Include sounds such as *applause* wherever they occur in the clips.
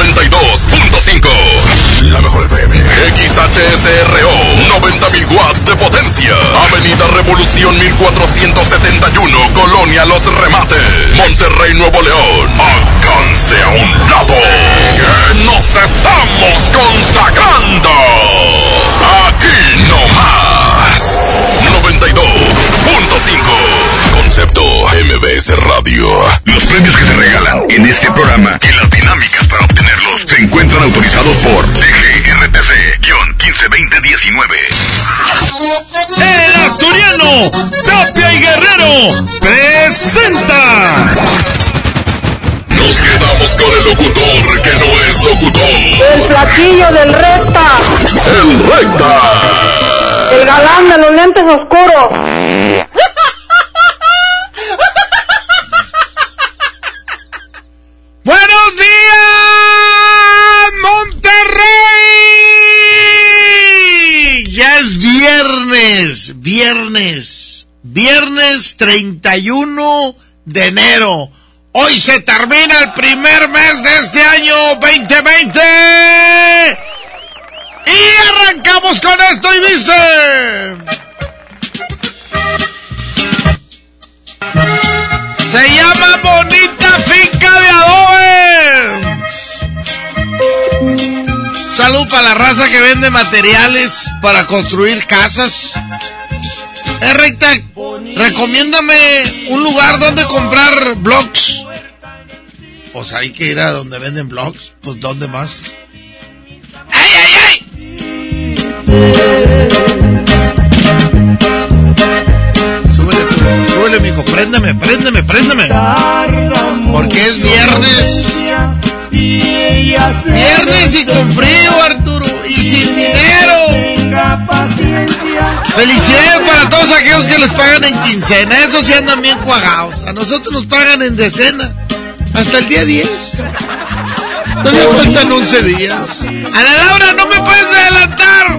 92.5. La mejor FM. XHSRO. 90.000 watts de potencia. Avenida Revolución 1471. Colonia Los Remates. Monterrey, Nuevo León. Alcance a un lado. Nos estamos consagrando. Aquí no más. 92.5. Concepto MBS Radio. Los premios que se regalan en este programa y las dinámicas encuentran autorizados por DGRTC-152019. El asturiano Tapia y Guerrero presenta. Nos quedamos con el locutor que no es locutor. El platillo del recta. El recta. El galán de los lentes oscuros. Viernes, viernes, viernes 31 de enero. Hoy se termina el primer mes de este año 2020. Y arrancamos con esto y dice... Se llama Bonita Finca de Adobe. Salud para la raza que vende materiales para construir casas. Eh, recomiéndame un lugar donde comprar blogs. Pues hay que ir a donde venden blogs. Pues ¿dónde más? ¡Ay, ay, ay! Súbele, tú, súbele, mijo. Préndeme, préndeme, préndeme. Porque es viernes. Viernes y con frío, Arturo. Y sin dinero. Felicidades para todos aquellos que les pagan en quincena. Esos sí andan bien cuagados. A nosotros nos pagan en decena. Hasta el día 10. Todavía faltan 11 días. A la Laura, no me puedes adelantar.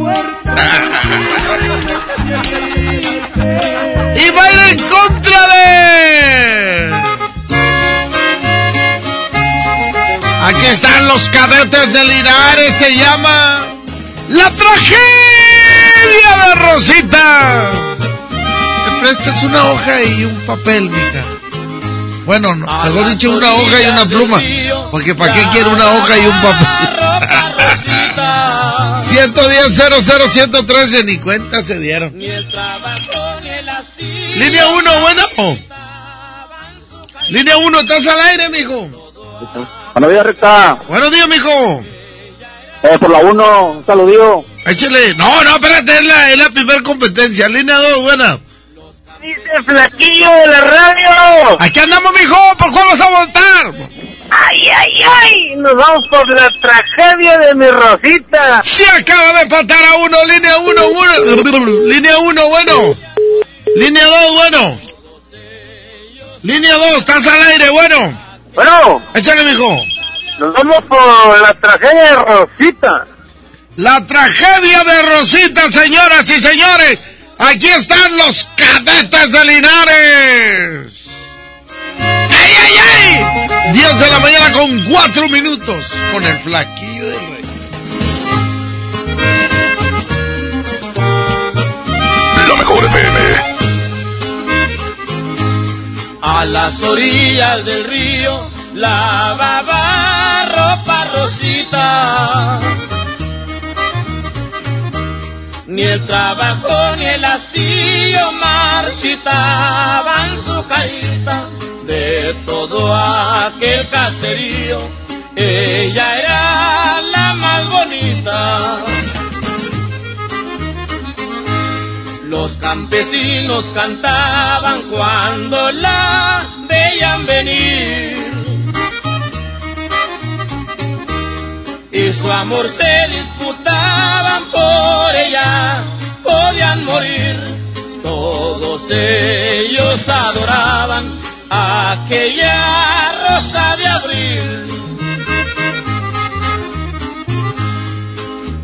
y va a ir en contra de. Aquí están los cadetes de Linares. Se llama La tragedia de Rosita. Me prestas una hoja y un papel, mija. Bueno, no, mejor dicho, una hoja y una pluma. Porque ¿para qué quiero una hoja y un papel? 110 00 113 ni cuenta se dieron. Línea 1, bueno. Línea 1, estás al aire, mijo. Buenos días, recta. Buenos días, mijo. Eh, por la 1, un saludillo. Échale. No, no, espérate, es la, es la primera competencia. Línea 2, buena. Dice flaquillo de la radio. Aquí andamos, mijo. ¿Por cuál vas a votar? Ay, ay, ay. Nos vamos por la tragedia de mi Rosita. Se acaba de empatar a uno. Línea 1, bueno. Línea 1, bueno. Línea 2, bueno. Línea 2, estás al aire, bueno. Bueno, Échale, mijo. Nos vamos por la tragedia de Rosita. La tragedia de Rosita, señoras y señores. Aquí están los cadetes de Linares. ¡Ay, ay, ay! 10 de la mañana con 4 minutos. Con el flaquillo del rey. La mejor FM. A las orillas del río lavaba ropa rosita. Ni el trabajo ni el hastío marchitaban su carita de todo aquel caserío. Ella era la más bonita. Los campesinos cantaban cuando la veían venir. Y su amor se disputaban por ella, podían morir. Todos ellos adoraban aquella rosa de abril.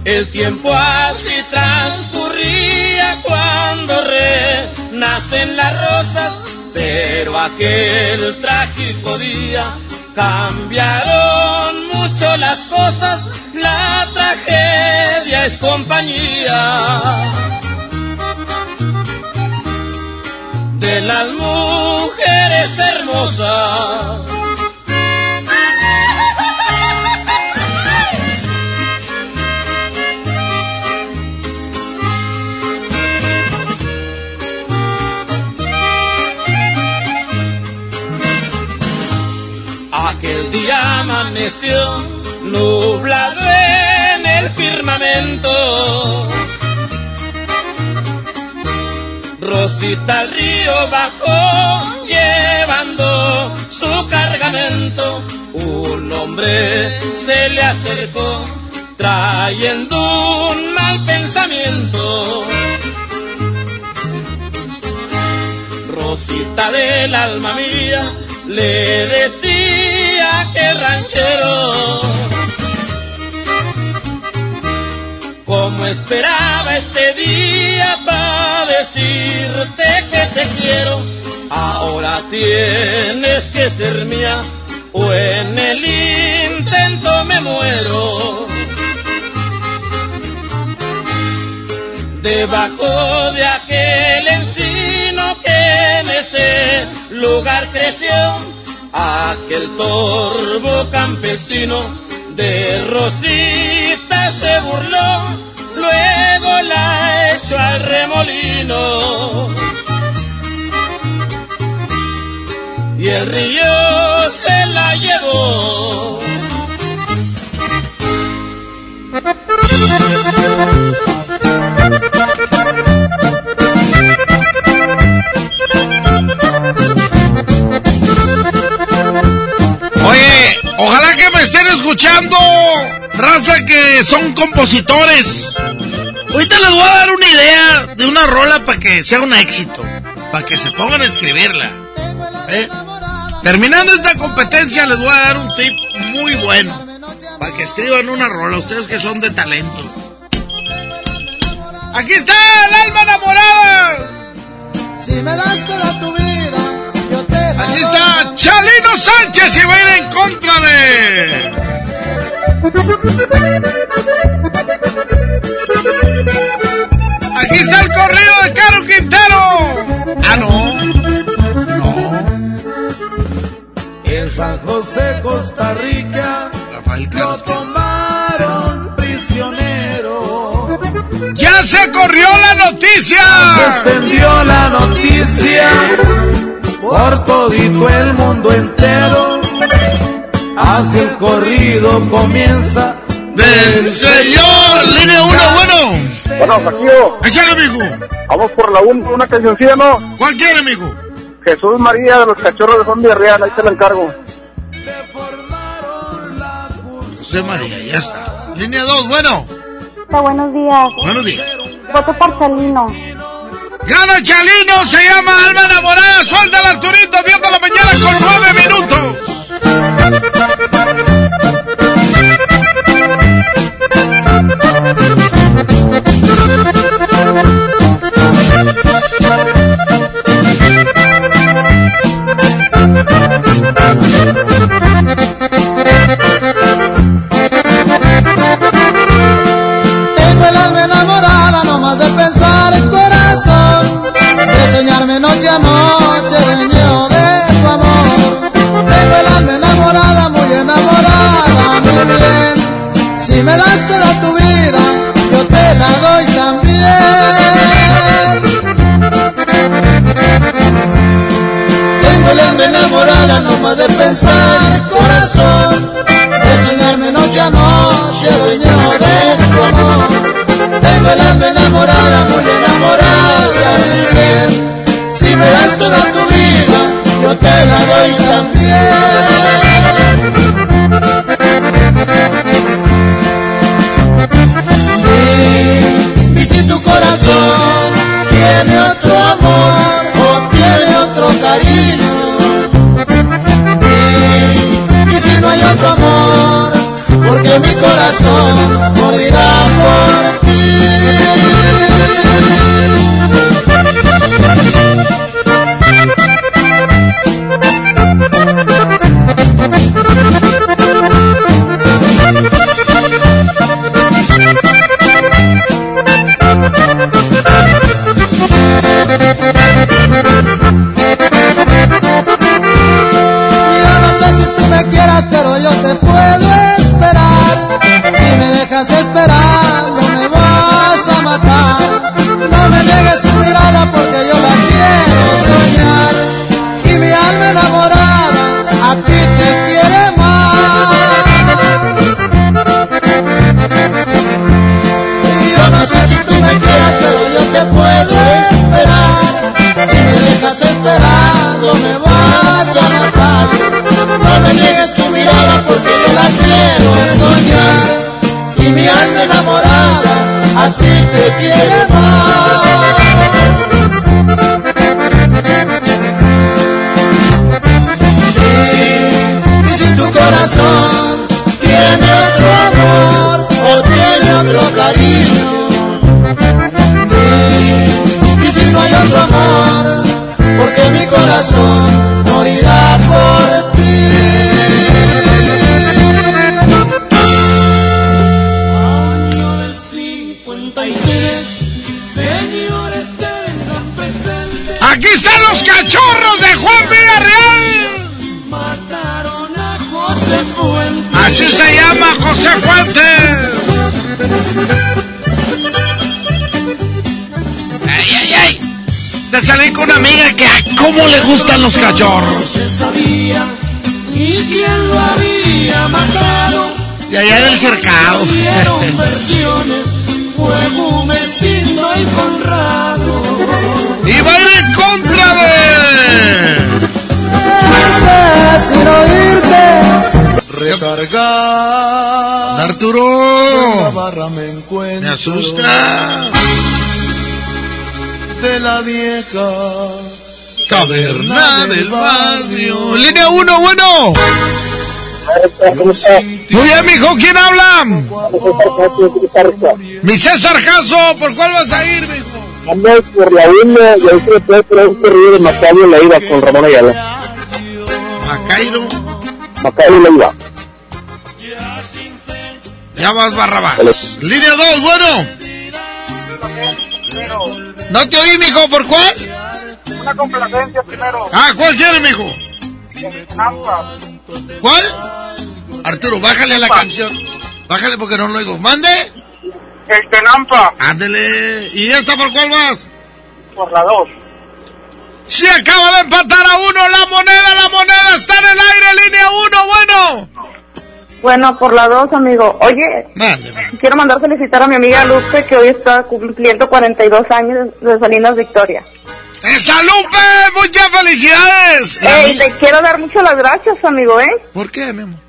El tiempo así transcurría cuando renacen las rosas, pero aquel trágico día cambiaron las cosas, la tragedia es compañía. De las mujeres hermosas amaneció nublado en el firmamento. Rosita al río bajó llevando su cargamento. Un hombre se le acercó trayendo un mal pensamiento. Rosita del alma mía le decía aquel ranchero. Esperaba este día para decirte que te quiero, ahora tienes que ser mía o en el intento me muero. Debajo de aquel encino que en ese lugar creció aquel torbo campesino de Rosita se burló, luego la echó al remolino. Y el río se la llevó. *laughs* Oye, ojalá que me estén escuchando, raza que son compositores. Ahorita les voy a dar una idea de una rola para que sea un éxito, para que se pongan a escribirla. ¿eh? Terminando esta competencia les voy a dar un tip muy bueno, para que escriban una rola, ustedes que son de talento. Aquí está el alma enamorada. Si me das toda tu vida, yo te la Aquí está Chalino Sánchez y contra de. Aquí está el corrido de Caro Quintero. Ah, no. No. En San José, Costa Rica, Rafael lo Carlos. tomaron prisionero. ¡Ya se corrió la noticia! Se extendió la noticia por todito el mundo entero. Así el corrido comienza Del señor. Línea 1, bueno. Bueno, Saquillo, Échale, amigo. vamos por la 1, una cancioncilla, ¿no? ¿Cuál quiere, amigo? Jesús María de los Cachorros de Juan Villarreal, ahí te la encargo. José María, ya está. Línea 2, bueno. Hola, buenos días. Buenos días. Voto por Chalino. Gana Chalino, se llama Alma Enamorada. Suelta el Arturito, 10 de la mañana con 9 minutos. Toda tu corazón amiga que, ay, ¿cómo le gustan los cachorros? De allá del cercado. *laughs* Y va a ir en contra de... Recargar. Arturo. Me asusta. De la vieja Caverna del barrio. Línea 1, bueno. Muy bien, mijo. ¿Quién habla? Mi César Caso. ¿Por cuál vas a ir, mijo? Ando por la 1 y ahí se le puede poner un corrido de Macario la iba con Ramón Ayala. Macairo. Macario la iba. Ya vas, Barrabás. Línea 2, bueno. No te oí, mijo. ¿Por cuál? Una complacencia primero. Ah, ¿cuál quieres, mijo? ¿Cuál? Arturo, bájale a la canción. Bájale porque no lo oigo. ¿Mande? El Tenampa Ándele. ¿Y esta por cuál vas? por la 2. Se acaba de empatar a uno la moneda, la moneda está en el aire, línea uno, bueno. Bueno, por la dos, amigo. Oye, quiero mandar felicitar a mi amiga Lupe, que hoy está cumpliendo 42 años de Salinas Victoria. ¡Esa Lupe! ¡Muchas felicidades! Ey, te quiero dar muchas las gracias, amigo, ¿eh? ¿Por qué, mi amor?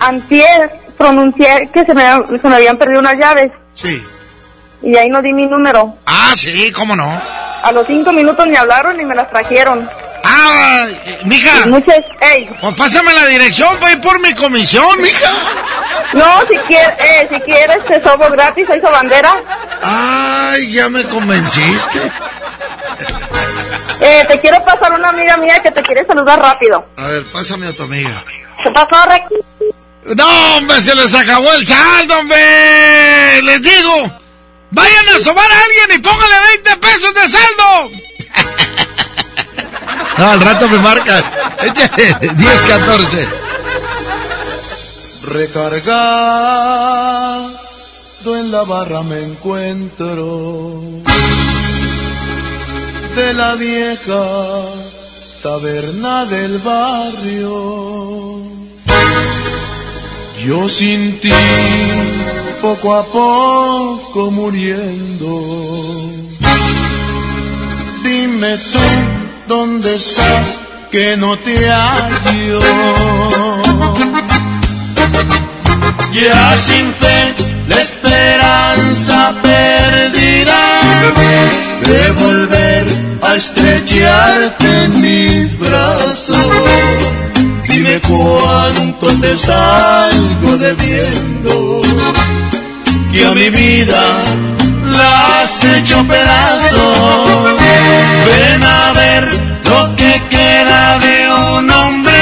Antier pronuncié que se me, se me habían perdido unas llaves Sí. y ahí no di mi número. Ah, sí, cómo no. A los cinco minutos me hablaron y me las trajeron. Ah, eh, mija, muchas, ey, pues pásame la dirección ir por mi comisión, mija. no, si quieres, eh, si quieres te sobo gratis, soy bandera. Ay, ya me convenciste. Eh, te quiero pasar una amiga mía que te quiere saludar rápido. A ver, pásame a tu amiga. ¿Qué pasó, Rex? No, hombre, se les acabó el saldo, hombre. Les digo, vayan a sobar a alguien y póngale 20 pesos de saldo. *laughs* No, al rato me marcas. Échale 10, 14. Recargado en la barra me encuentro de la vieja taberna del barrio. Yo sin ti poco a poco muriendo. Dime tú dónde estás que no te hallo. Ya sin fe la esperanza perdida de volver a estrecharte en mis brazos. Dime cuánto te salgo debiendo, que a mi vida la has hecho pedazos. Ven a ver lo que queda de un hombre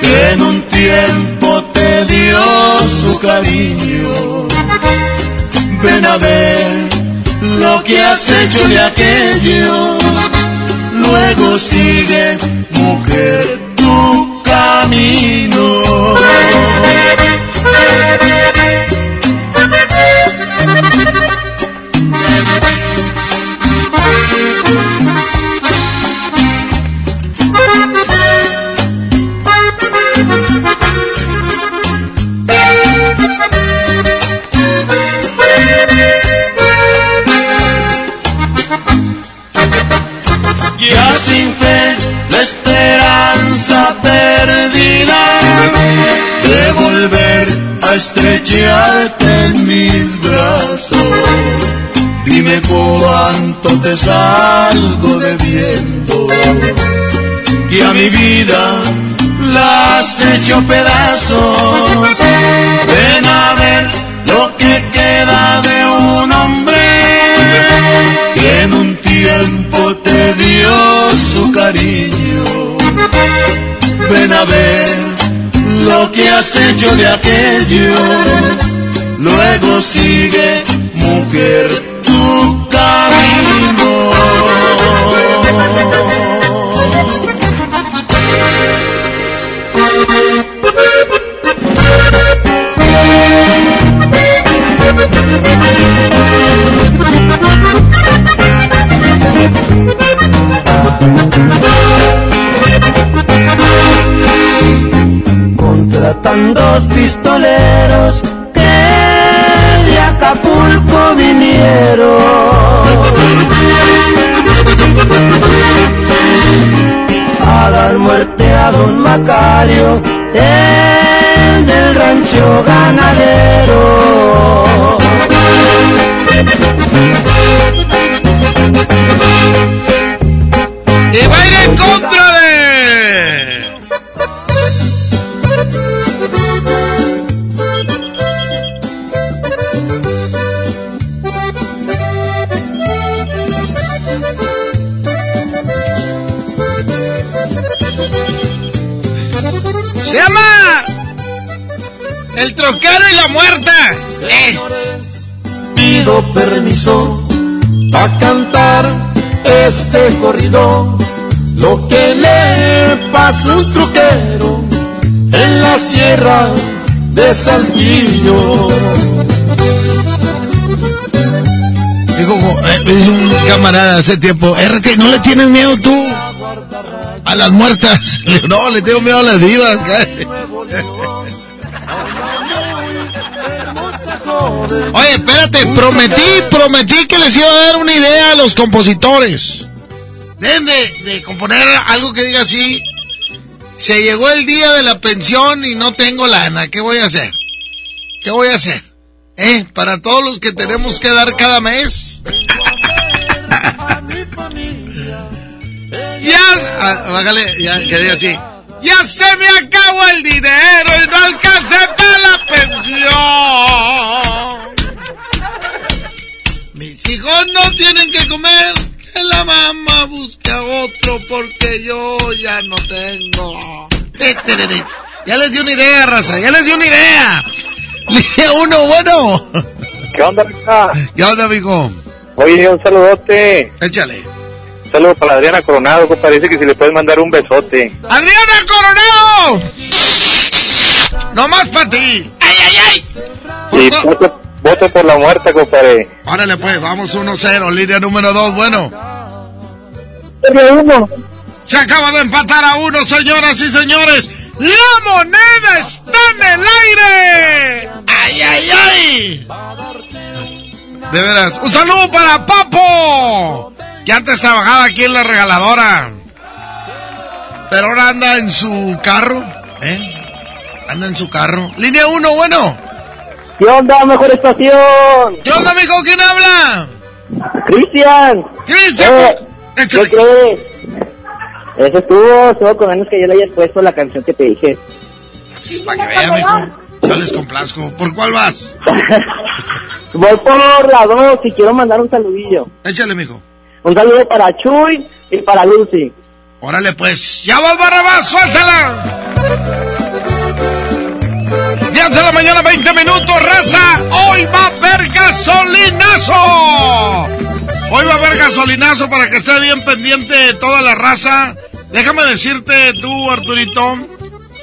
que en un tiempo te dio su cariño. Ven a ver lo que has hecho de aquello. Luego sigue, mujer, tu camino. Te salgo debiendo, y a mi vida la has hecho pedazos. Ven a ver lo que queda de un hombre que en un tiempo te dio su cariño. Ven a ver lo que has hecho de aquello. Luego sigue, mujer, Contratan dos pistoleros que de Acapulco vinieron a dar muerte a don Macario el rancho ganadero. Permiso a cantar este corrido, lo que le pasa un truquero en la sierra de Saltillo. Dijo, eh, es un camarada hace tiempo, RT, ¿no le tienes miedo tú a las muertas? Digo, *laughs* no, le tengo miedo a las vivas. Oye, espérate, prometí, prometí que les iba a dar una idea a los compositores. Deben de, de componer algo que diga así. Se llegó el día de la pensión y no tengo lana. ¿Qué voy a hacer? ¿Qué voy a hacer? ¿Eh? Para todos los que tenemos que dar cada mes. *laughs* ya, ah, bájale, ya, que diga así. Ya se me acabó el dinero y no alcancé para la pensión. Mis hijos no tienen que comer, que la mamá busque a otro porque yo ya no tengo. Ya les di una idea, raza, ya les di una idea. *laughs* Uno, bueno. ¿Qué onda, Rica? ¿Qué onda, amigo? Oye, un saludote. Échale. Un saludo para Adriana Coronado, que parece que si le puedes mandar un besote. ¡Adriana Coronado! No más para ti. ¡Ay, ay, ay! Por Y fa- voto, voto por la muerte, compadre. Órale, pues, vamos 1-0, línea número 2, bueno. uno. Se acaba de empatar a uno, señoras y señores. ¡La moneda está en el aire! ¡Ay, ay, ay! De veras, un saludo para Papo, que antes trabajaba aquí en la regaladora. Pero ahora anda en su carro, ¿eh? Anda en su carro. Línea 1, bueno. ¿Qué onda, mejor estación? ¿Qué onda, amigo? ¿Quién habla? Cristian. Cristian. Eh. ¿Qué crees? Eso estuvo, estuvo con menos que yo le haya puesto la canción que te dije. Para que vea, mijo. Yo les complazco. ¿Por cuál vas? *laughs* Voy por la dos y quiero mandar un saludillo. Échale, mijo. Un saludo para Chuy y para Lucy. Órale, pues. ¡Ya vas, Barrabás! ¡Suéltala! 10 de la mañana, 20 minutos, raza. Hoy va a haber gasolinazo. Hoy va a haber gasolinazo para que esté bien pendiente toda la raza. Déjame decirte tú, Arturito,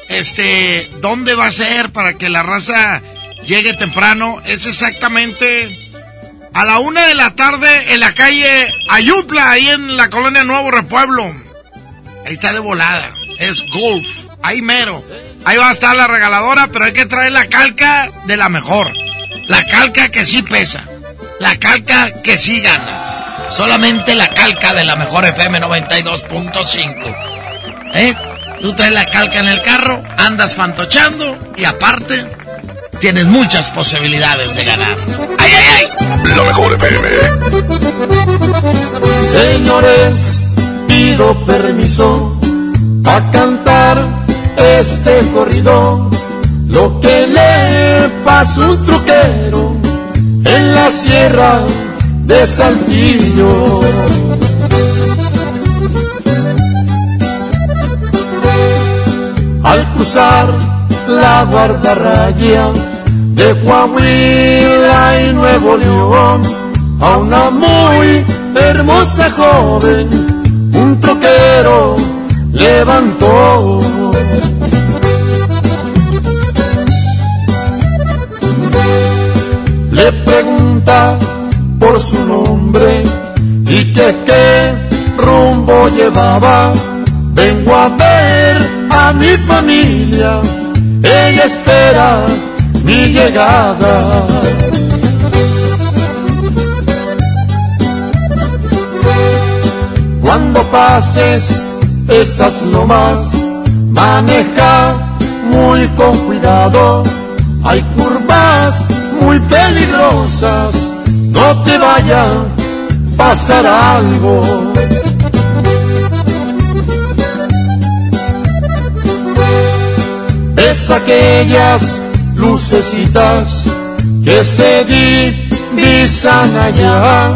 este, ¿dónde va a ser para que la raza llegue temprano? Es exactamente a la una de la tarde en la calle Ayutla, ahí en la colonia Nuevo Repueblo. Ahí está de volada. Es golf. Ahí mero. Ahí va a estar la regaladora, pero hay que traer la calca de la mejor. La calca que sí pesa. La calca que sí ganas. Solamente la calca de la mejor FM 92.5. ¿Eh? Tú traes la calca en el carro, andas fantochando y aparte tienes muchas posibilidades de ganar. ¡Ay, ay, ay! La mejor FM. Señores, pido permiso a cantar este corrido. Lo que le pasa a un truquero en la sierra de Saltillo. Al cruzar la guardarraya de Coahuila y Nuevo León, a una muy hermosa joven, un troquero levantó. Le pregunta por su nombre y que qué rumbo llevaba. Vengo a ver a mi familia, ella espera mi llegada. Cuando pases esas lomas, maneja muy con cuidado. Hay curvas muy peligrosas, no te vaya a pasar algo. Es aquellas lucecitas que se divisan allá.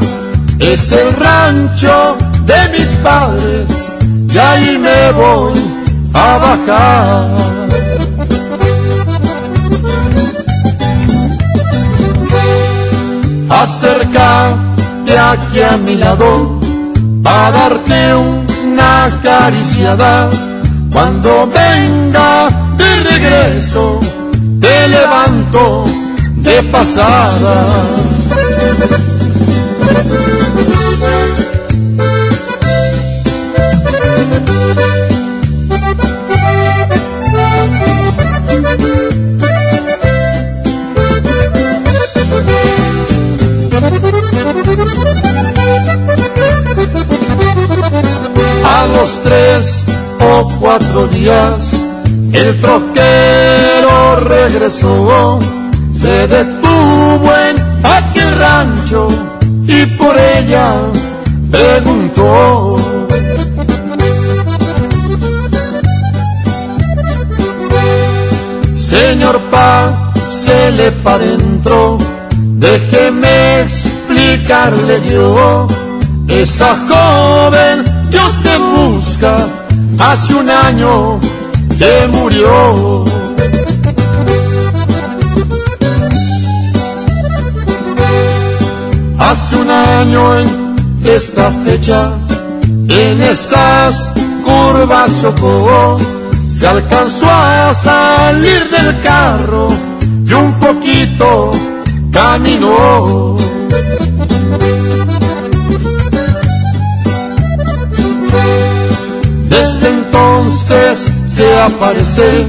Es el rancho de mis padres y ahí me voy a bajar. Acércate aquí a mi lado para darte una acariciada. Cuando venga de regreso, te levanto de pasada. A los tres o cuatro días, el troquero regresó, se detuvo en aquel rancho y por ella preguntó. Señor Pa, se le pa' dentro, déjeme explicarle yo. Esa joven que usted busca hace un año que murió. Hace un año en esta fecha, en esas curvas chocó, se alcanzó a salir del carro y un poquito caminó. Desde entonces se aparece,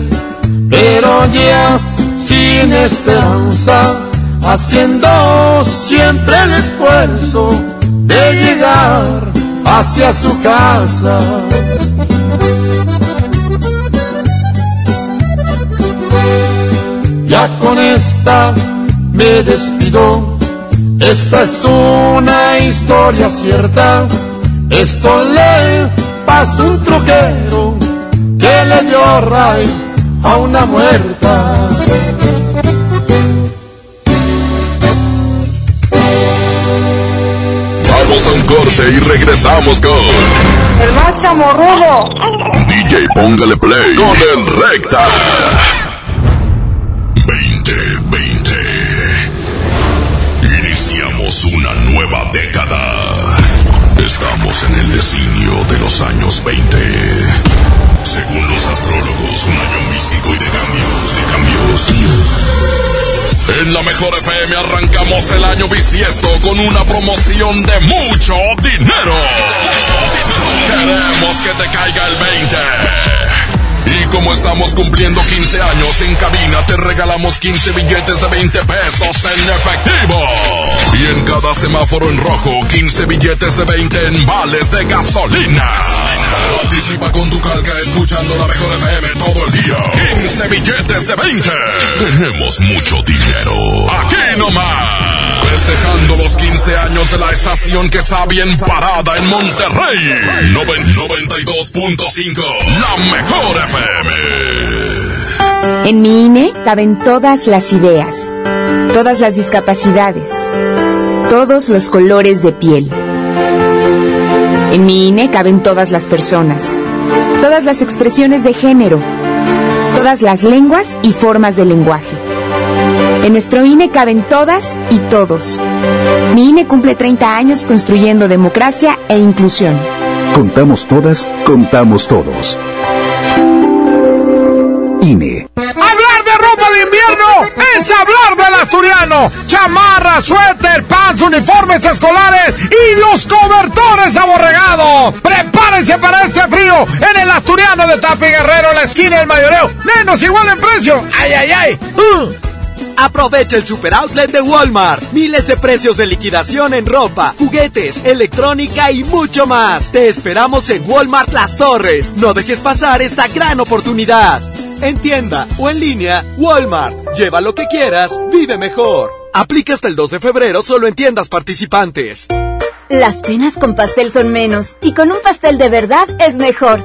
pero ya sin esperanza, haciendo siempre el esfuerzo de llegar hacia su casa. Ya con esta me despido, esta es una historia cierta, esto le pasó un troquero que le dio ray a una muerta. Corte y regresamos con El más chamorrudo. DJ Póngale Play con el Recta. 2020. Iniciamos una nueva década. Estamos en el designio de los años 20. Según los astrólogos, un año místico y de cambios, de cambios. En la mejor FM arrancamos el año bisiesto con una promoción de mucho dinero. Queremos que te caiga el 20. Y como estamos cumpliendo 15 años en cabina, te regalamos 15 billetes de 20 pesos en efectivo. Y en cada semáforo en rojo, 15 billetes de 20 en vales de gasolina. Participa con tu calca escuchando la mejor FM todo el día. 15 billetes de 20. Tenemos mucho dinero. Aquí nomás. Festejando los 15 años de la estación que está bien parada en Monterrey. 92.5. La mejor FM. En mi INE caben todas las ideas, todas las discapacidades, todos los colores de piel. En mi INE caben todas las personas, todas las expresiones de género, todas las lenguas y formas de lenguaje. En nuestro INE caben todas y todos. Mi INE cumple 30 años construyendo democracia e inclusión. Contamos todas, contamos todos. INE. Hablar de ropa de invierno es hablar del asturiano. Chamarra, suéter, pants, uniformes escolares y los cobertores aborregados. Prepárense para este frío en el asturiano de Tapi Guerrero, la esquina del mayoreo. Menos igual en precio. ¡Ay, ay, ay! Uh. Aprovecha el super outlet de Walmart. Miles de precios de liquidación en ropa, juguetes, electrónica y mucho más. Te esperamos en Walmart Las Torres. No dejes pasar esta gran oportunidad. En tienda o en línea, Walmart. Lleva lo que quieras, vive mejor. Aplica hasta el 2 de febrero solo en tiendas participantes. Las penas con pastel son menos y con un pastel de verdad es mejor.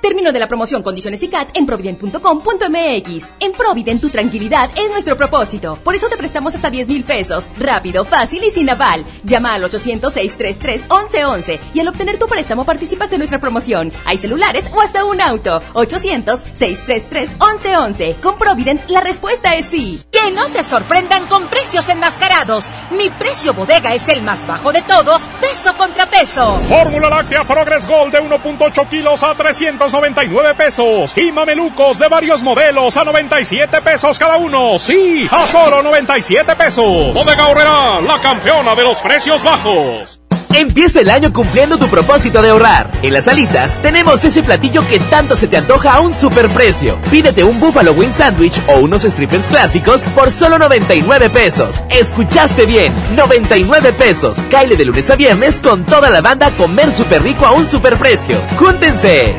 Término de la promoción Condiciones y CAT en provident.com.mx. En Provident tu tranquilidad es nuestro propósito. Por eso te prestamos hasta 10 mil pesos. Rápido, fácil y sin aval. Llama al 800-633-1111 y al obtener tu préstamo participas en nuestra promoción. Hay celulares o hasta un auto. 800-633-1111. Con Provident la respuesta es sí. Que no te sorprendan con precios enmascarados. Mi precio bodega es el más bajo de todos, peso contra peso. Fórmula láctea Progress Gold de 1.8 kilos a 399 pesos. Y mamelucos de varios modelos a 97 pesos cada uno. Sí, a solo 97 pesos. Bodega Horrera, la campeona de los precios bajos. Empieza el año cumpliendo tu propósito de ahorrar. En las alitas tenemos ese platillo que tanto se te antoja a un superprecio. Pídete un Buffalo Wing Sandwich o unos strippers clásicos por solo 99 pesos. Escuchaste bien, 99 pesos. Caile de lunes a viernes con toda la banda comer súper rico a un superprecio. ¡Júntense!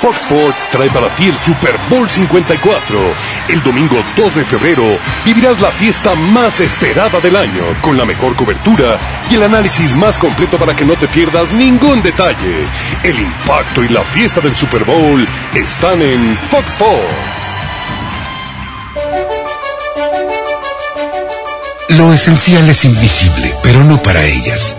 Fox Sports trae para ti el Super Bowl 54. El domingo 2 de febrero vivirás la fiesta más esperada del año, con la mejor cobertura y el análisis más completo para que no te pierdas ningún detalle. El impacto y la fiesta del Super Bowl están en Fox Sports. Lo esencial es invisible, pero no para ellas.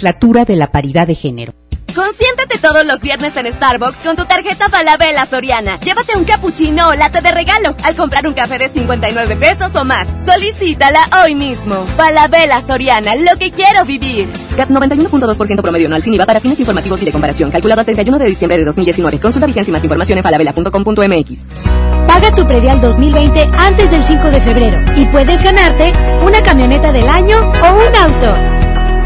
Legislatura de la Paridad de Género. Consiéntate todos los viernes en Starbucks con tu tarjeta Falabella Soriana. Llévate un cappuccino o latte de regalo al comprar un café de 59 pesos o más. Solicítala hoy mismo. Falabella Soriana, lo que quiero vivir. CAT 91.2% promedio anual sin IVA para fines informativos y de comparación. Calculado el 31 de diciembre de 2019. Consulta vigencia y más información en falabella.com.mx. Paga tu predial 2020 antes del 5 de febrero y puedes ganarte una camioneta del año o un auto.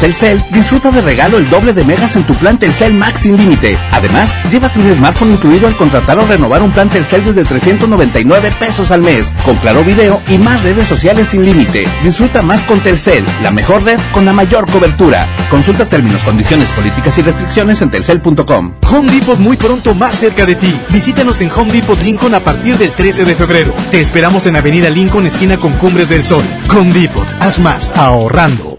Telcel, disfruta de regalo el doble de megas en tu plan Telcel Max sin límite. Además, llévate un smartphone incluido al contratar o renovar un plan Telcel desde 399 pesos al mes, con claro video y más redes sociales sin límite. Disfruta más con Telcel, la mejor red con la mayor cobertura. Consulta términos, condiciones, políticas y restricciones en telcel.com. Home Depot muy pronto más cerca de ti. Visítanos en Home Depot Lincoln a partir del 13 de febrero. Te esperamos en Avenida Lincoln, esquina con Cumbres del Sol. Home Depot, haz más ahorrando.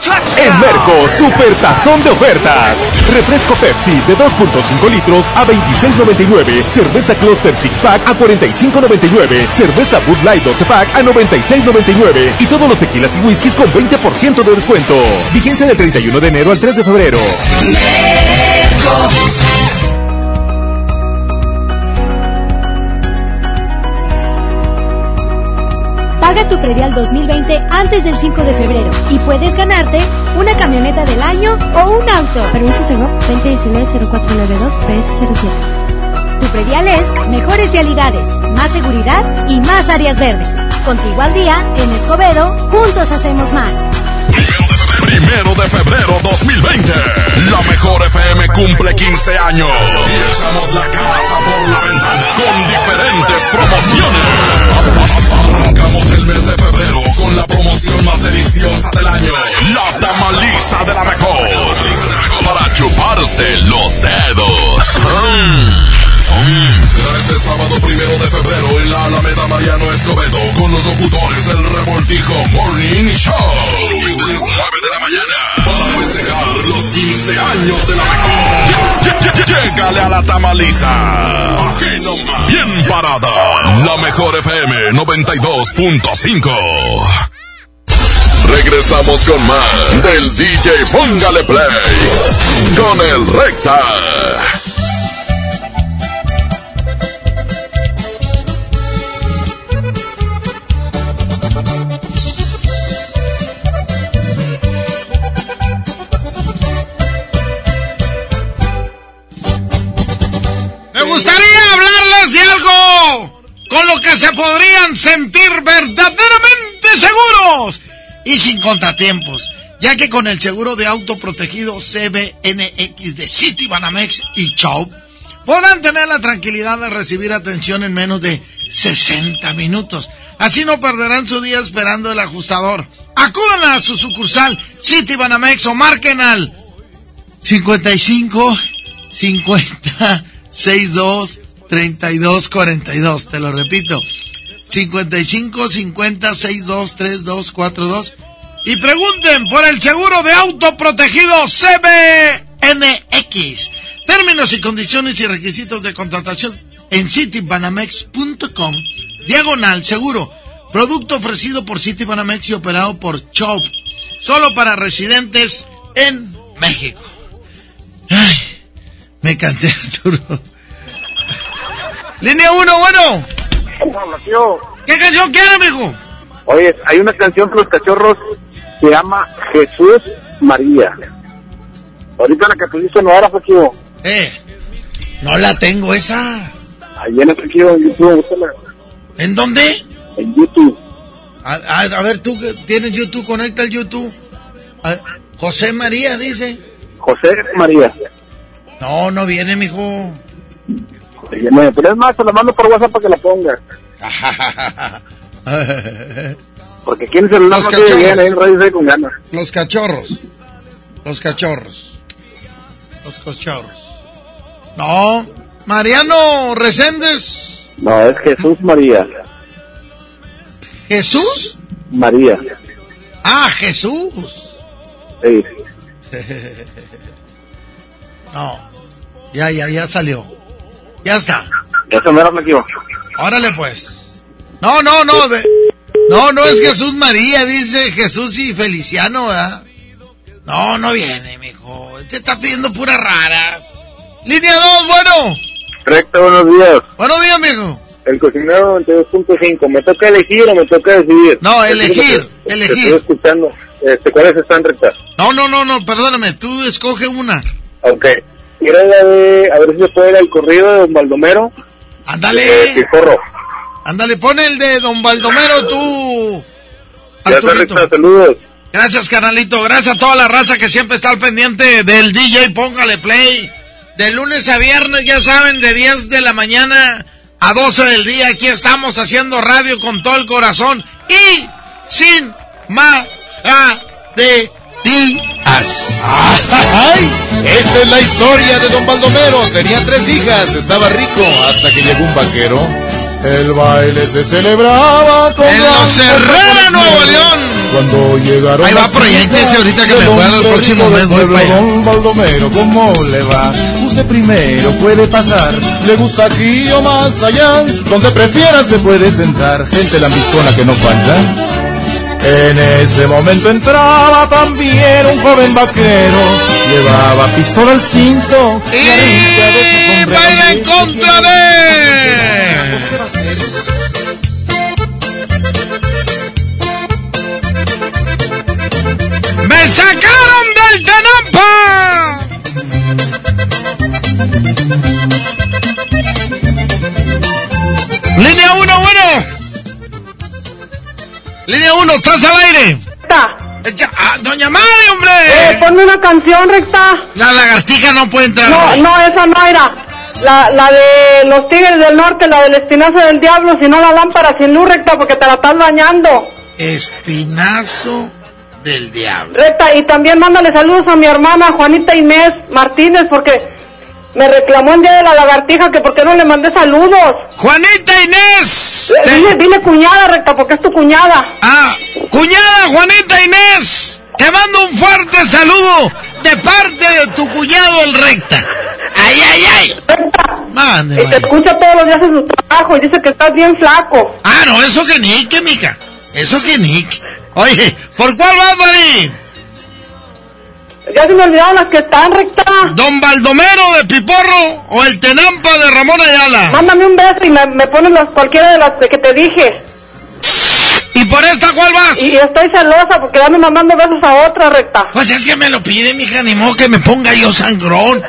En Merco, super tazón de ofertas. Refresco Pepsi de 2.5 litros a 26.99. Cerveza Cluster Six Pack a 45.99. Cerveza Bud Light 12 Pack a 96.99. Y todos los tequilas y whiskies con 20% de descuento. Vigencia del 31 de enero al 3 de febrero. Paga tu predial 2020 antes del 5 de febrero y puedes ganarte una camioneta del año o un auto. Permiso Segov 2019-0492 PS07. Tu predial es mejores vialidades, más seguridad y más áreas verdes. Contigo al día, en Escobedo, juntos hacemos más. Primero de febrero 2020. La mejor FM cumple 15 años. Y echamos la casa por la ventana con diferentes promociones. Arrancamos el mes de febrero con la promoción más deliciosa del año. La tamaliza de la mejor. Para chuparse los dedos. Será este sábado primero de febrero en la Alameda Mariano Escobedo con los locutores del Revoltijo Morning Show. Desde 9 de la mañana para festejar los 15 años de la mejor. Llégale a la tamaliza. Aquí nomás. Bien parada. La mejor FM 92.5. Regresamos con más del DJ Póngale Play con el Recta. Con lo que se podrían sentir verdaderamente seguros y sin contratiempos, ya que con el seguro de auto protegido CBNX de City Banamex y Chop podrán tener la tranquilidad de recibir atención en menos de 60 minutos. Así no perderán su día esperando el ajustador. Acudan a su sucursal City Banamex o marquen al 55 50 62 32 42. Te lo repito. 55 50 62 32 42. Y pregunten por el seguro de auto protegido CBNX. Términos y condiciones y requisitos de contratación en citybanamex.com. Diagonal seguro. Producto ofrecido por Citybanamex y operado por Chop. Solo para residentes en México. Ay, me cansé, *laughs* Arturo. Línea 1, bueno. ¿Qué canción quiere, amigo? Oye, hay una canción de los cachorros que se llama Jesús María. Ahorita la que pusiste no era, Fakio. Eh, no la tengo esa. Ahí viene Fakio en YouTube, búscala. ¿En dónde? En YouTube. A, a- a ver, tú que tienes YouTube, conecta el YouTube. A- José María dice. José María. No, no viene, mijo. Pero es más, te la mando por WhatsApp para que la pongas. *laughs* Porque aquí en el celular Los no tiene bien, cachorros. ahí en radio con ganas. Los cachorros. Los cachorros. Los cachorros. No, Mariano Reséndez. No, es Jesús María. ¿Jesús? María. Ah, Jesús. Sí. *laughs* No. Ya, ya, ya salió. Ya está. Eso me me equivoco. Órale pues. No, no, no. de- No, no es Jesús María, dice Jesús y Feliciano, ¿verdad? No, no viene, mijo. Te está pidiendo puras raras. Línea 2, bueno. Recta, buenos días. Buenos días, mijo. El cocinero 92.5. ¿Me toca elegir o me toca decidir? No, Te elegir, te elegir. Estoy escuchando. Este, ¿Cuáles están rectas? No, no, no, no, perdóname. Tú escoge una. Ok. Quiero la de, a ver si se puede ir al corrido de Don Baldomero. Ándale. Eh. Ándale, pon el de Don Baldomero, tú. Arturito. saludos. Gracias, canalito. Gracias a toda la raza que siempre está al pendiente del DJ. Póngale play. De lunes a viernes, ya saben, de 10 de la mañana a 12 del día. Aquí estamos haciendo radio con todo el corazón y sin más de ¡Ay! Esta es la historia de Don Baldomero. Tenía tres hijas, estaba rico hasta que llegó un vaquero. El baile se celebraba con En Los Herrera, Nuevo León. Cuando llegaron Ahí va, proyectese ahorita que me acuerdo, el hombre próximo rico mes del voy para allá. Don Baldomero, ¿cómo le va? Usted primero puede pasar. ¿Le gusta aquí o más allá? Donde prefiera se puede sentar. Gente lambiscona que no falta. En ese momento entraba también un joven vaquero, llevaba pistola al cinto y su sombrero. baila en contra de... ¡Me sacaron del Tenampa! Línea 1, bueno. Línea 1, estás al aire. Echa- ah, doña Mari, hombre. Eh, ponme una canción, recta. La lagartija no puede entrar. No, no, esa no era. La, la de los Tigres del Norte, la del Espinazo del Diablo, si no la lámpara sin luz, recta, porque te la estás dañando. Espinazo del diablo. Recta, y también mándale saludos a mi hermana Juanita Inés Martínez, porque me reclamó el día de la lagartija que por qué no le mandé saludos. ¡Juanita Inés! Eh, Dile, dile cuñada, recta, porque es tu cuñada. Ah, cuñada Juanita Inés, te mando un fuerte saludo de parte de tu cuñado el recta. ¡Ay, ay, ay! Mande, Y te vaya. escucha todos los días en su trabajo y dice que estás bien flaco. Ah, no, eso que nique, mica. Eso que nique. Oye, ¿por cuál vas, Mari? Ya se me olvidaron las que están, recta. ¿Don Baldomero de Piporro o el Tenampa de Ramón Ayala? Mándame un beso y me, me pones las, cualquiera de las de que te dije. ¿Y por esta cuál vas? Y estoy celosa porque ya me mandando besos a otra, recta. Pues es que me lo pide, mija, ni modo que me ponga yo sangrón.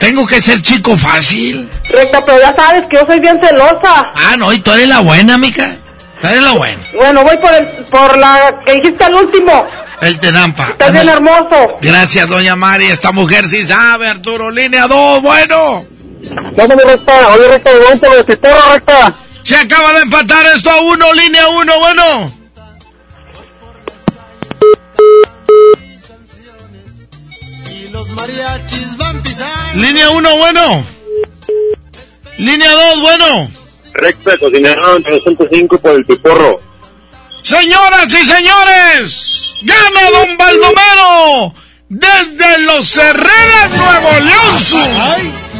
Tengo que ser chico fácil. Recta, pero ya sabes que yo soy bien celosa. Ah, no, y tú eres la buena, mija. Tú eres la buena. Bueno, voy por el, por la que dijiste al último. El Tenampa. Estás bien hermoso. Gracias, doña Mari. Esta mujer sí sabe, Arturo. Línea 2, bueno. Vámonos, recta. Oye, recta, vamos por el piporro, recta. Se acaba de empatar esto a uno, línea 1, bueno. Los mariachis van pisando. Línea 1, bueno. Línea 2, bueno. Recta, cocinero 92.5 por el piporro. Señoras y señores, gana Don Baldomero desde Los Herreras, Nuevo León. Sur.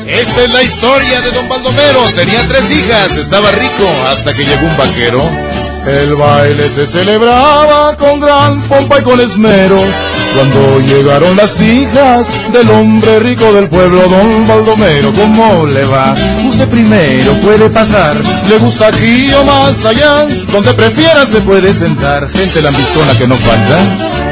Esta es la historia de Don Baldomero. Tenía tres hijas, estaba rico hasta que llegó un vaquero. El baile se celebraba con gran pompa y con esmero. Cuando llegaron las hijas del hombre rico del pueblo, Don Baldomero, ¿cómo le va? Usted primero puede pasar, le gusta aquí o más allá, donde prefiera se puede sentar, gente lambiscona que no falta.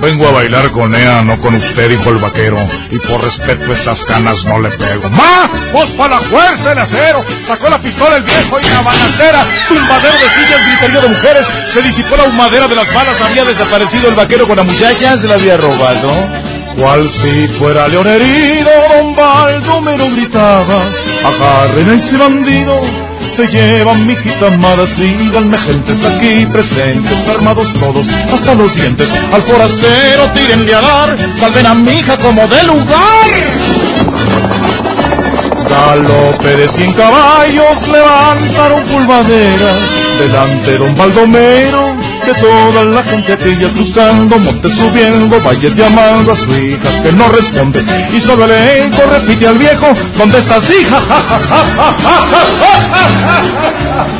Vengo a bailar con ella, no con usted, dijo el vaquero. Y por respeto a esas canas no le pego. ¡Ma! ¡Pues para la fuerza el acero! Sacó la pistola el viejo y la balacera. Tumbadero de sillas, griterío de mujeres. Se disipó la humadera de las balas. Había desaparecido el vaquero con la muchacha. Se la había robado. Cual si fuera león herido, don Baldomero gritaba. Agarren a ese bandido, se llevan mi hijita amada, síganme gentes aquí presentes, armados todos hasta los dientes. Al forastero tírenle a dar, salven a mi hija como de lugar. Galope de cien caballos levantaron pulvadera delante don Baldomero que toda la gente cruzando monte subiendo vaya llamando a su hija que no responde y solo el eco repite al viejo ¿dónde estás hija? *laughs*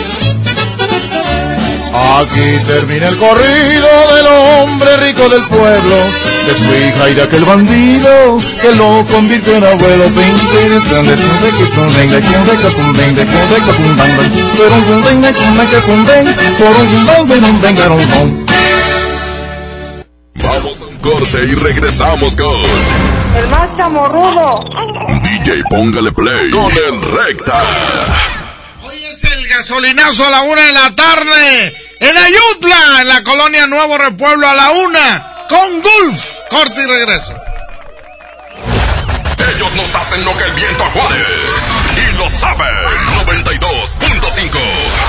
Aquí termina el corrido del hombre rico del pueblo, de su hija y de aquel bandido que lo convirtió en abuelo. Vamos a un corte y regresamos con El más chamorrudo. DJ Póngale Play con el Recta. Hoy es el gasolinazo a la una de la tarde. En Ayutla, en la colonia Nuevo Repueblo a la una. Con Gulf. Corte y regreso. Ellos nos hacen lo que el viento a Juárez. Y lo saben. 92.5.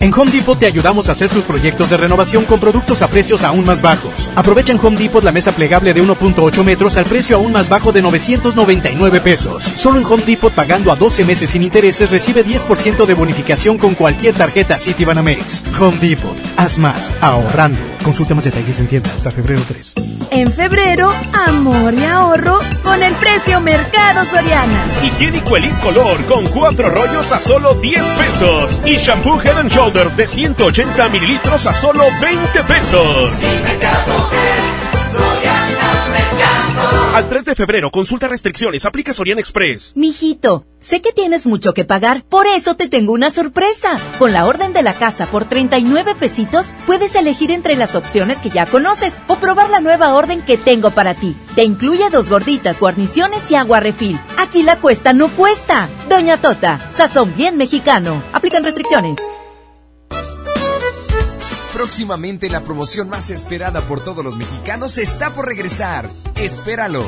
En Home Depot te ayudamos a hacer tus proyectos de renovación con productos a precios aún más bajos. Aprovecha en Home Depot la mesa plegable de 1.8 metros al precio aún más bajo de 999 pesos. Solo en Home Depot pagando a 12 meses sin intereses recibe 10% de bonificación con cualquier tarjeta Citibanamex. Home Depot. Haz más ahorrando. Consulta más detalles en tienda hasta febrero 3. En febrero, amor y ahorro con el precio Mercado Soriana. Higiénico Elite Color con cuatro rollos a solo 10 pesos. Y shampoo Head and De 180 mililitros a solo 20 pesos. Al 3 de febrero, consulta restricciones, aplica Sorian Express. Mijito, sé que tienes mucho que pagar, por eso te tengo una sorpresa. Con la orden de la casa por 39 pesitos, puedes elegir entre las opciones que ya conoces o probar la nueva orden que tengo para ti. Te incluye dos gorditas, guarniciones y agua refil. Aquí la cuesta no cuesta. Doña Tota, sazón bien mexicano. Aplican restricciones. Próximamente la promoción más esperada por todos los mexicanos está por regresar. Espéralo.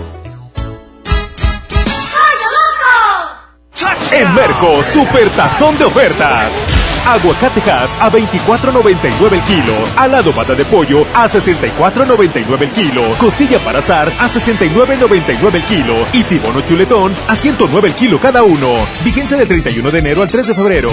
En Merco, super tazón de ofertas. Aguacatejas a 24.99 el kilo. Alado pata de pollo a 64.99 el kilo. Costilla para azar a 69.99 el kilo. Y tibono chuletón a 109 el kilo cada uno. Vigencia del 31 de enero al 3 de febrero.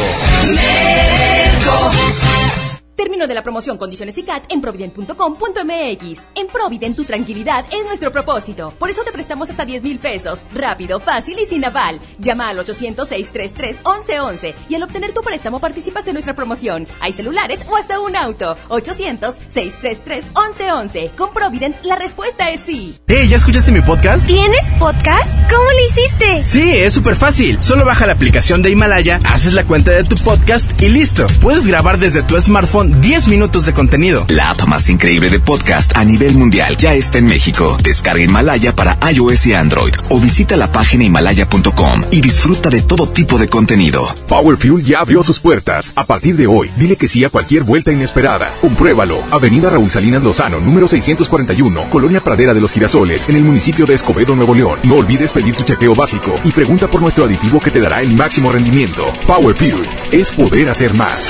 Término de la promoción, condiciones y CAT en provident.com.mx. En Provident tu tranquilidad es nuestro propósito. Por eso te prestamos hasta 10 mil pesos. Rápido, fácil y sin aval. Llama al 800-633-1111 y al obtener tu préstamo participas en nuestra promoción. Hay celulares o hasta un auto. 800-633-1111. Con Provident la respuesta es sí. Hey, ¿ya escuchaste mi podcast? ¿Tienes podcast? ¿Cómo lo hiciste? Sí, es súper fácil. Solo baja la aplicación de Himalaya, haces la cuenta de tu podcast y listo. Puedes grabar desde tu smartphone 10 minutos de contenido. La app más increíble de podcast a nivel mundial ya está en México. Descarga Himalaya para iOS y Android o visita la página himalaya.com y disfruta de todo tipo de contenido. Power Fuel ya abrió sus puertas. A partir de hoy, dile que sí a cualquier vuelta inesperada. Compruébalo. Avenida Raúl Salinas Lozano, número 641, Colonia Pradera de los Girasoles, en el municipio de Escobedo, Nuevo León. No olvides pedir tu chequeo básico y pregunta por nuestro aditivo que te dará el máximo rendimiento. Power Fuel es poder hacer más.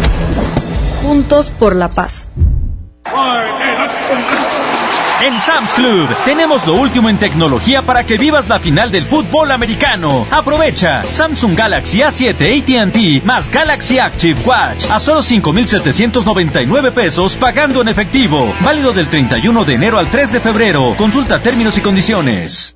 Juntos por la paz. En Sam's Club tenemos lo último en tecnología para que vivas la final del fútbol americano. Aprovecha Samsung Galaxy A7 ATT más Galaxy Active Watch a solo 5,799 pesos pagando en efectivo. Válido del 31 de enero al 3 de febrero. Consulta términos y condiciones.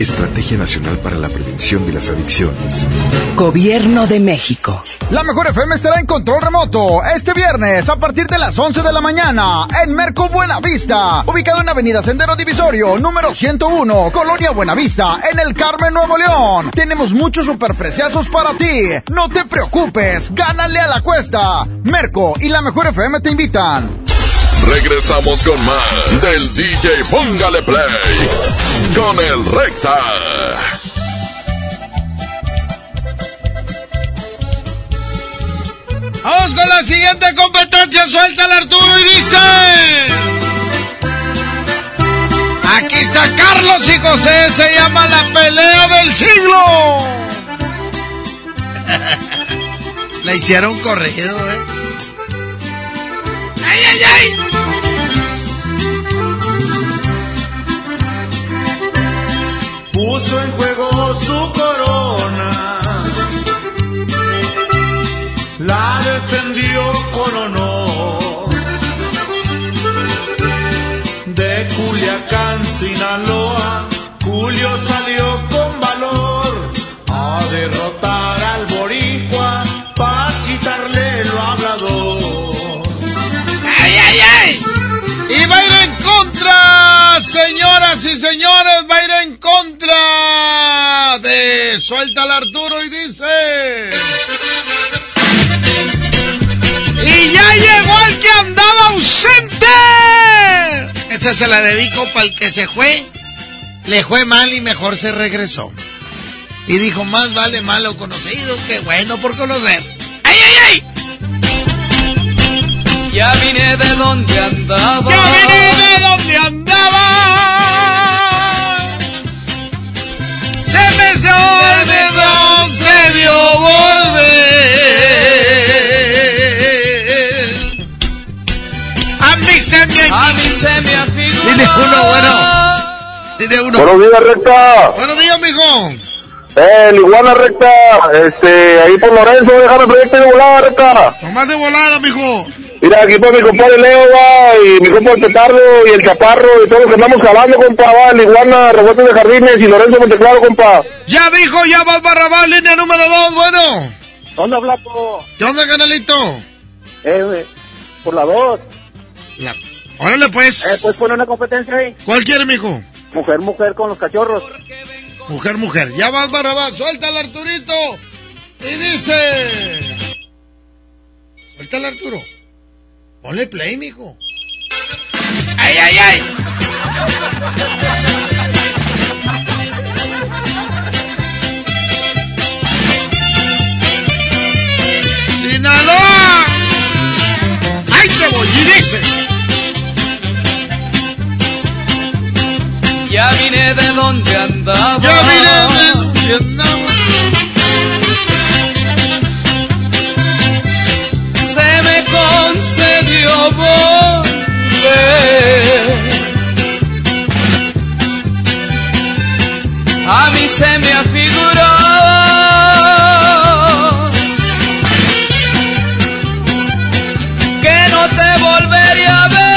Estrategia Nacional para la Prevención de las Adicciones. Gobierno de México. La Mejor FM estará en control remoto este viernes a partir de las 11 de la mañana en Merco Buenavista, ubicado en Avenida Sendero Divisorio, número 101, Colonia Buenavista, en el Carmen, Nuevo León. Tenemos muchos superpreciazos para ti. No te preocupes, gánale a la cuesta. Merco y La Mejor FM te invitan. Regresamos con más del DJ Póngale Play con el Recta. Vamos con la siguiente competencia. Suelta el Arturo y dice. Aquí está Carlos y José. Se llama la pelea del siglo. *laughs* La hicieron corrido, ¿eh? ¡Ay, ay, ay! Puso en juego su corona, la defendió con honor. De Culiacán, Sinaloa, Julio señoras y señores, va a ir en contra de Suelta al Arturo y dice... Y ya llegó el que andaba ausente. Esa se la dedico para el que se fue. Le fue mal y mejor se regresó. Y dijo, más vale malo conocido que bueno por conocer. ¡Ay, ay, ay! Ya vine de donde andaba. Ya vine de donde andaba. Buenos días, recta. Buenos días, mijo. Eh, el iguana recta, este, ahí por Lorenzo, déjame el proyecto de volada, recta. Nomás de volada, mijo. Mira, aquí por mi compadre Leo, va, y mi compa el Petardo, y el Chaparro, y todos los que andamos jalando, compa, va, el iguana, revueltos de jardines, y Lorenzo Monteclaro, compa. Ya dijo, ya va Barrabás, línea número dos, bueno. ¿Dónde Flaco? ¿Qué onda, canalito? Eh, por la dos. La... Órale, pues. Eh, pues pone una competencia ahí. ¿Cuál quiere, mijo? Mujer, mujer con los cachorros. Mujer, mujer. Ya vas, Barrabás. Suéltale, Arturito. Y dice... Suéltale, Arturo. Ponle play, mijo. ¡Ay, ay, ay! ¡Sinaloa! ¡Ay, te voy! Y dice... Ya vine de donde andaba. Ya vine de donde andaba. Volver. A mí se me afiguró. Que no te volvería a ver.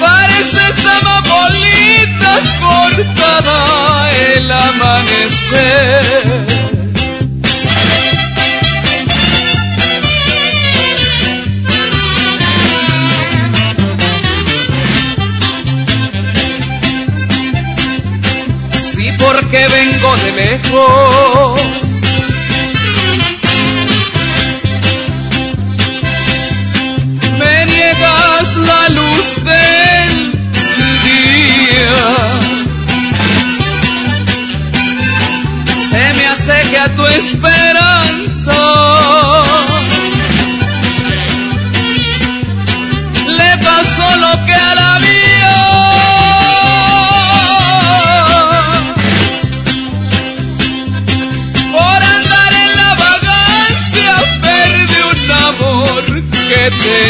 Pareces amapolita cortada el amanecer. De lejos. Me niegas la luz del día. Se me hace que a tu esperanza le pasó lo que a la mía.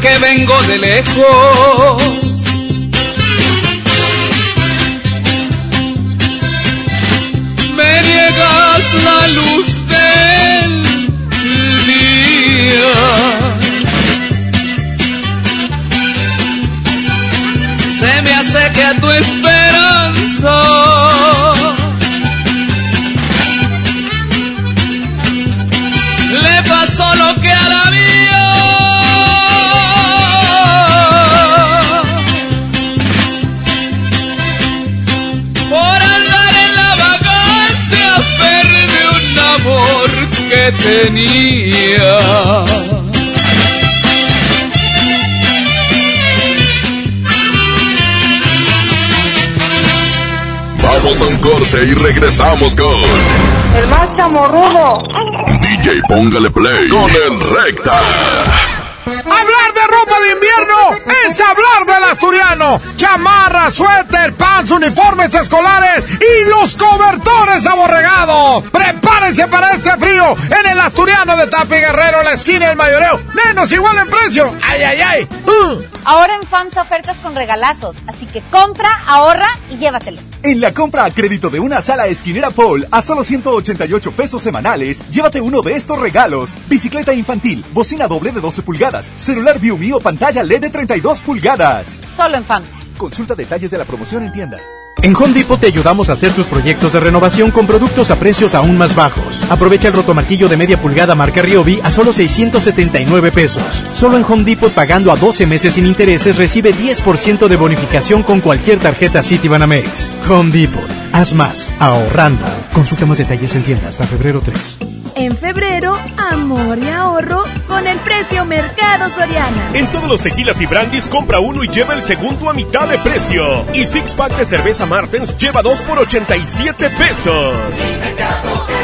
porque vengo de lejos. Me niegas la luz del día. Se me hace que tu esperanza tenía. Vamos a un corte y regresamos con El más chamorrudo. DJ Póngale Play con el Recta. Hablar de ropa de invierno es hablar del asturiano. Chamarra, suéter, pants, uniformes escolares y los cobertores aborregados. Prepárense para este frío en el asturiano de Tapi Guerrero, la esquina del mayoreo. Menos igual en precio. Ay, ay, ay. Uh. Ahora en FAMSA ofertas con regalazos, así que compra, ahorra y llévatelos. En la compra a crédito de una sala esquinera Paul a solo 188 pesos semanales, llévate uno de estos regalos. Bicicleta infantil, bocina doble de 12 pulgadas, celular ViewMe o pantalla LED de 32 pulgadas. Solo en FAMSA. Consulta detalles de la promoción en tienda. En Home Depot te ayudamos a hacer tus proyectos de renovación con productos a precios aún más bajos. Aprovecha el rotomartillo de media pulgada marca Ryobi a solo 679 pesos. Solo en Home Depot pagando a 12 meses sin intereses recibe 10% de bonificación con cualquier tarjeta Citibanamex. Home Depot. Haz más, ahorrando. Consulta más detalles en tienda hasta febrero 3. En febrero, amor y ahorro con el precio Mercado Soriana. En todos los tequilas y brandis compra uno y lleva el segundo a mitad de precio. Y six pack de cerveza Martens lleva dos por 87 pesos. Al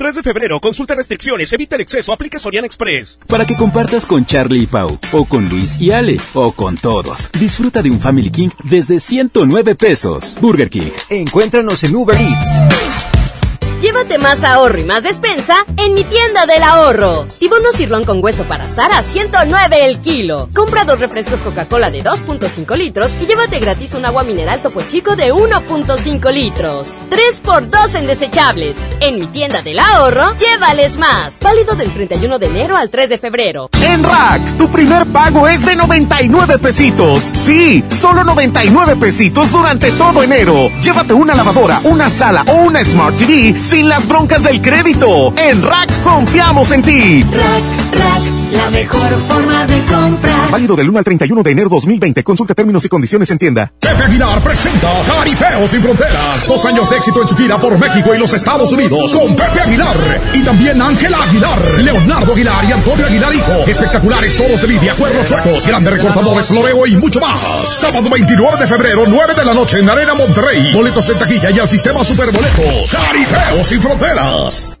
3 de febrero, consulta restricciones, evita el exceso, aplica Soriana Express. Para que compartas con Charlie y Pau, o con Luis y Ale, o con todos. Disfruta de un Family King desde 109 pesos. Burger King. Encuéntranos en Uber Eats. Llévate más ahorro y más despensa en mi tienda del ahorro. Tibono cirlón con hueso para asar a 109 el kilo. Compra dos refrescos Coca-Cola de 2.5 litros y llévate gratis un agua mineral Topo Chico de 1.5 litros. 3x2 en desechables. En mi tienda del ahorro, llévales más. Válido del 31 de enero al 3 de febrero. En Rack, tu primer pago es de 99 pesitos. Sí, solo 99 pesitos durante todo enero. Llévate una lavadora, una sala o una Smart TV sin las broncas del crédito. En Rack confiamos en ti. Rack, rack, la mejor forma de comprar. Válido del 1 al 31 de enero 2020. Consulta términos y condiciones en tienda. Pepe Aguilar presenta Jaripeo sin fronteras. Dos años de éxito en su gira por México y los Estados Unidos con Pepe Aguilar. Y también Ángela Aguilar, Leonardo Aguilar y Antonio Aguilar Hijo. Espectaculares toros de lidia, cuernos chuecos, grandes recortadores, floreo y mucho más. Sábado 29 de febrero, 9 de la noche en Arena Monterrey. Boletos en taquilla y al sistema Superboletos. Jaripeo sin fronteras.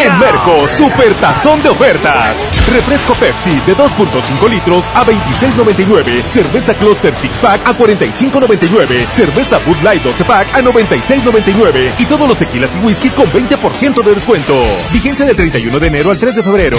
En Merco, super tazón de ofertas. Refresco Pepsi de 2.5 litros a 26.99. Cerveza Cluster Six Pack a 45.99. Cerveza Bud Light 12 Pack a 96.99. Y todos los tequilas y whiskies con 20% de descuento. Vigencia del 31 de enero al 3 de febrero.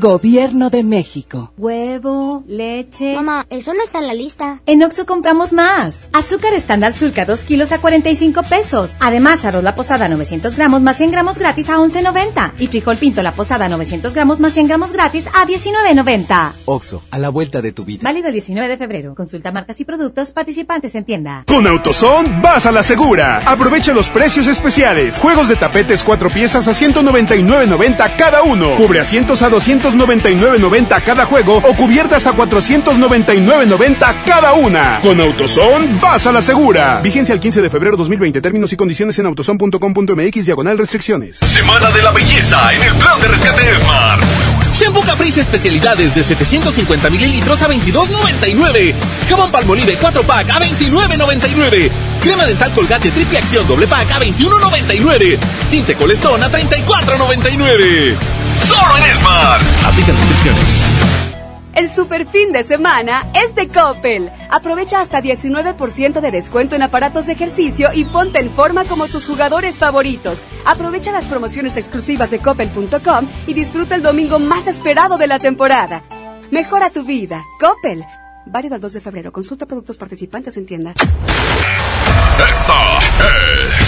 Gobierno de México. Huevo, leche. Mamá, eso no está en la lista. En Oxo compramos más. Azúcar estándar Sulca 2 kilos a 45 pesos. Además, arroz la posada 900 gramos más 100 gramos gratis a 11.90. Y frijol pinto la posada 900 gramos más 100 gramos gratis a 19.90. Oxo, a la vuelta de tu vida. Válido el 19 de febrero. Consulta marcas y productos participantes en tienda. Con AutoZone vas a la segura. Aprovecha los precios especiales. Juegos de tapetes 4 piezas a 199.90 cada uno. Cubre asientos a 299.90 cada juego o cubiertas a 499.90 cada una. Con AutoZone vas a la segura. Vigencia el 15 de febrero 2020. Términos y condiciones en autozone.com.mx diagonal restricciones. Semana de la belleza en el plan de rescate Smart. Shampoo Caprice especialidades de 750 mililitros a 22.99. Jabón Palmolive 4 pack a 29.99. Crema dental Colgate triple acción doble pack a 21.99. Tinte Colestón a 34.99. Solo en Smart. Aplican restricciones. El super fin de semana es de Coppel. Aprovecha hasta 19% de descuento en aparatos de ejercicio y ponte en forma como tus jugadores favoritos. Aprovecha las promociones exclusivas de coppel.com y disfruta el domingo más esperado de la temporada. Mejora tu vida. Coppel. Válido al 2 de febrero. Consulta productos participantes en tienda. Esta es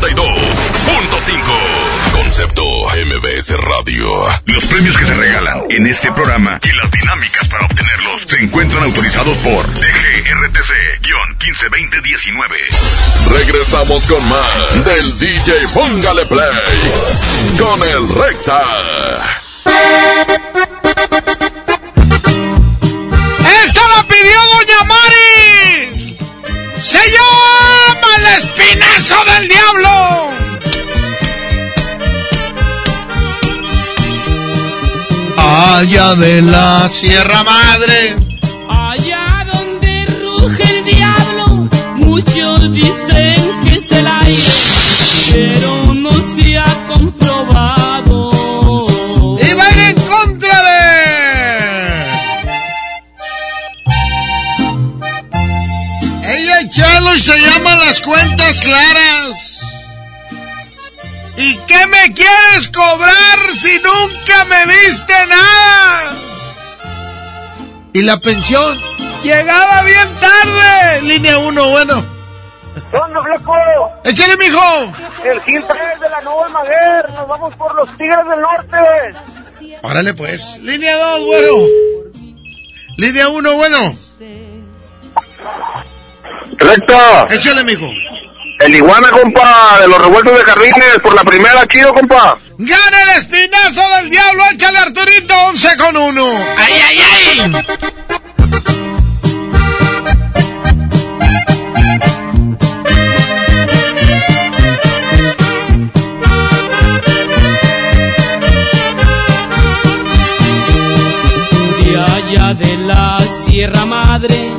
92.5. Concepto MBS Radio. Los premios que se regalan en este programa y las dinámicas para obtenerlos se encuentran autorizados por DGRTC-152019. Regresamos con más del DJ Póngale Play. Con el Recta. ¡Esta la pidió Doña Mari! ¡Se llama el espinazo del diablo! Allá de la Sierra Madre. Allá donde ruge el diablo, muchos dicen Ella y Chalo y se llaman las cuentas claras. ¿Y qué me quieres cobrar si nunca me viste nada? ¿Y la pensión? Llegaba bien tarde. Línea 1, bueno. ¿Dónde, flaco? Échale, mijo. El 103 de la Nueva Maguer. Nos vamos por los Tigres del Norte. Órale, pues. Línea 2, bueno. Línea 1, bueno. Recta. Échale, mijo. El iguana, compa, de los revueltos de jardines, por la primera, chido, compa. ¡Gana el espinazo del diablo! ¡Échale Arturito! ¡11 con 1! ¡Ay, ay, ay! de allá de la Sierra Madre,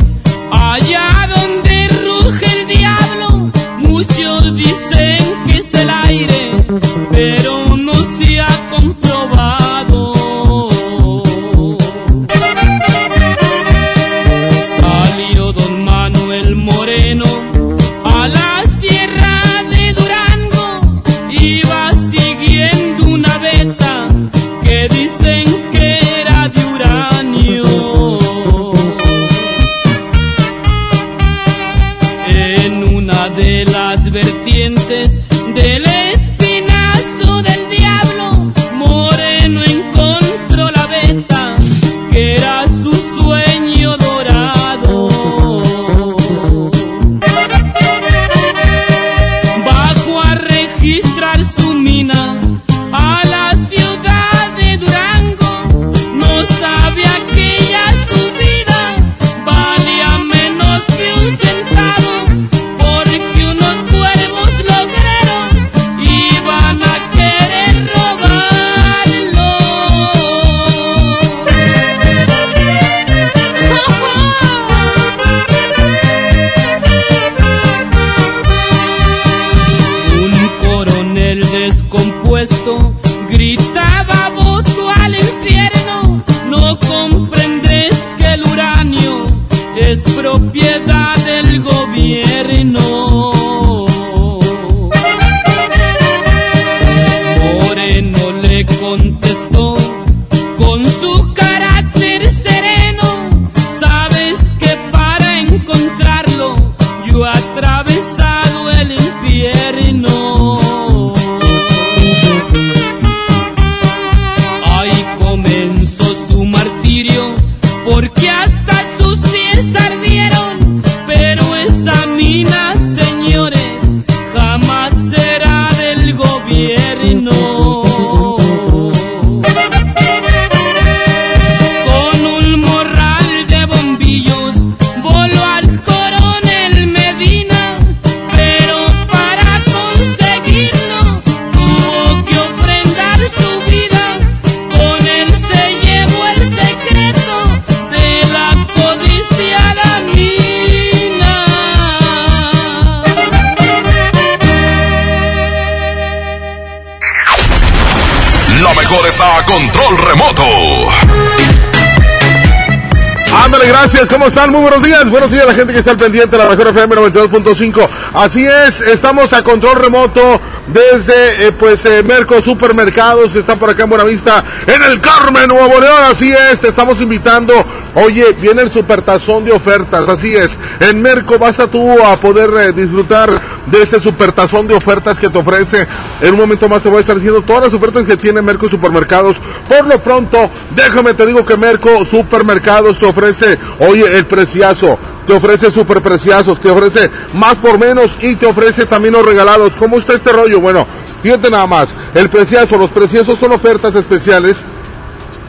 ¿Cómo están? Muy buenos días. Buenos días a la gente que está al pendiente de la mejor FM 92.5. Así es, estamos a control remoto desde eh, pues eh, Merco Supermercados que están por acá en Buenavista, en el Carmen, Nuevo León. Así es, te estamos invitando. Oye, viene el supertazón de ofertas. Así es, en Merco vas a tú a poder eh, disfrutar de ese supertazón de ofertas que te ofrece. En un momento más te voy a estar diciendo todas las ofertas que tiene Merco Supermercados. Por lo pronto, déjame te digo que Merco Supermercados te ofrece, oye, el preciazo te ofrece super preciazos, te ofrece más por menos y te ofrece también los regalados. ¿Cómo está este rollo? Bueno, fíjate nada más, el preciazo, los preciosos son ofertas especiales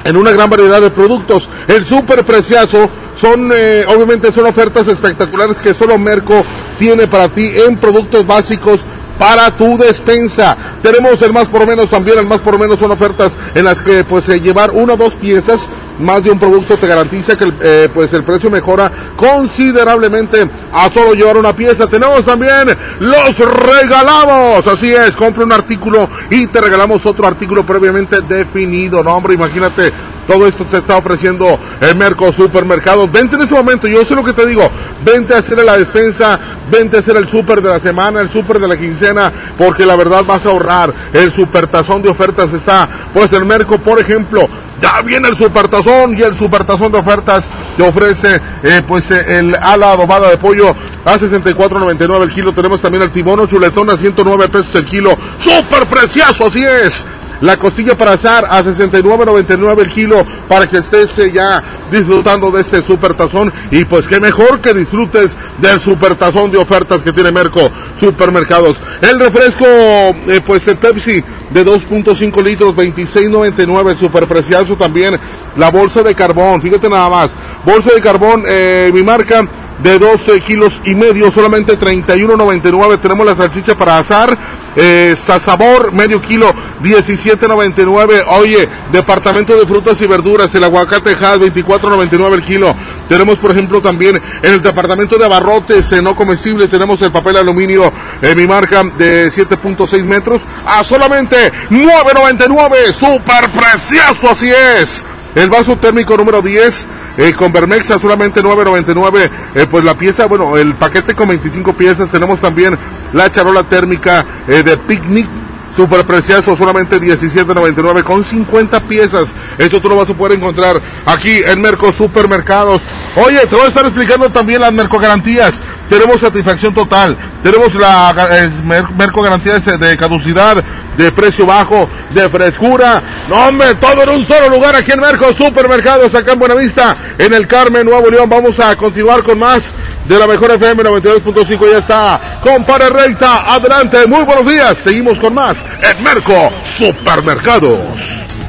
en una gran variedad de productos. El super preciazo son, eh, obviamente son ofertas espectaculares que solo Merco tiene para ti en productos básicos para tu despensa. Tenemos el más por menos también, el más por menos son ofertas en las que pues eh, llevar una o dos piezas más de un producto te garantiza que el, eh, pues el precio mejora considerablemente a solo llevar una pieza. Tenemos también los regalamos, así es, compra un artículo y te regalamos otro artículo previamente definido. No, hombre, imagínate, todo esto se está ofreciendo en Merco Supermercados. Vente en ese momento, yo sé lo que te digo, vente a hacer la despensa, vente a hacer el súper de la semana, el súper de la quincena, porque la verdad vas a ahorrar. El supertazón de ofertas está, pues el Merco, por ejemplo, ya viene el supertazón y el supertazón de ofertas te ofrece eh, pues eh, el ala adobada de pollo a 64.99 el kilo. Tenemos también el tibono chuletón a 109 pesos el kilo. Super precioso, así es. La costilla para azar a 69.99 el kilo para que estés eh, ya disfrutando de este super tazón y pues qué mejor que disfrutes del super tazón de ofertas que tiene Merco Supermercados. El refresco eh, pues el Pepsi de 2.5 litros 26.99 super precioso también la bolsa de carbón, fíjate nada más. Bolsa de carbón eh, mi marca de 12 kilos y medio, solamente 31.99. Tenemos la salchicha para azar, eh, sabor medio kilo, 17.99. Oye, departamento de frutas y verduras, el aguacate Hass, 24.99 el kilo. Tenemos, por ejemplo, también en el departamento de abarrotes eh, no comestibles, tenemos el papel aluminio, en mi marca de 7.6 metros, a solamente 9.99. Super precioso, así es. El vaso térmico número 10 eh, con Bermexa solamente 9.99. Eh, pues la pieza, bueno, el paquete con 25 piezas. Tenemos también la charola térmica eh, de picnic. Super precioso, solamente 17.99 con 50 piezas. Esto tú lo vas a poder encontrar aquí en Merco Supermercados. Oye, te voy a estar explicando también las Merco Garantías. Tenemos satisfacción total. Tenemos la eh, Merco Garantías de caducidad de precio bajo, de frescura. No, hombre, todo en un solo lugar aquí en Merco Supermercados, acá en Buenavista, en el Carmen, Nuevo León. Vamos a continuar con más de la mejor FM 92.5. Ya está, compare recta, adelante, muy buenos días. Seguimos con más en Merco Supermercados.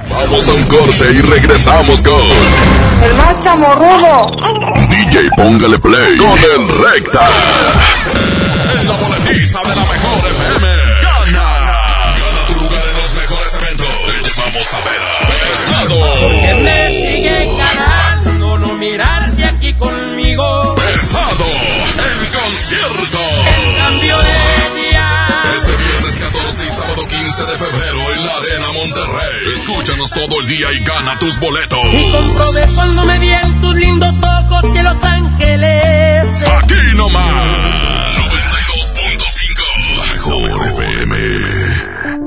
Vamos a un corte y regresamos con. El más chamorrudo. DJ, póngale play con el recta. En la boletiza de la mejor FM. Te llevamos a ver a Pesado. Porque me siguen ganando no mirarse aquí conmigo. Pesado. En concierto. En cambio de día. Este viernes 14 y sábado 15 de febrero en la Arena Monterrey. Escúchanos todo el día y gana tus boletos. Y comprobé cuando me vi en tus lindos ojos que Los Ángeles. Aquí nomás. 92.5. Mejor FM.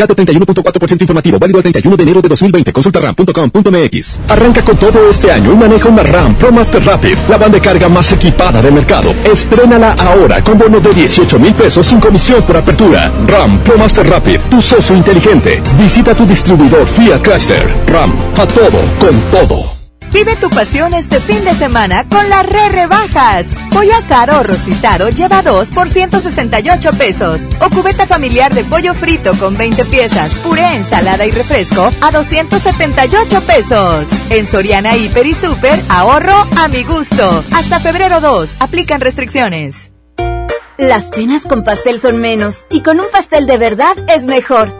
Cat 31.4% informativo, válido el 31 de enero de 2020. Consulta ram.com.mx. Arranca con todo este año y maneja una RAM Pro Master Rapid, la banda de carga más equipada del mercado. Estrénala ahora con bono de 18 mil pesos sin comisión por apertura. RAM Pro Master Rapid, tu socio inteligente. Visita tu distribuidor Fiat Chrysler. RAM, a todo, con todo. Vive tu pasión este fin de semana con las re rebajas. Pollo asado o rostizado lleva 2 por 168 pesos. O cubeta familiar de pollo frito con 20 piezas, puré, ensalada y refresco a 278 pesos. En Soriana Hiper y Super, ahorro a mi gusto. Hasta febrero 2, aplican restricciones. Las penas con pastel son menos y con un pastel de verdad es mejor.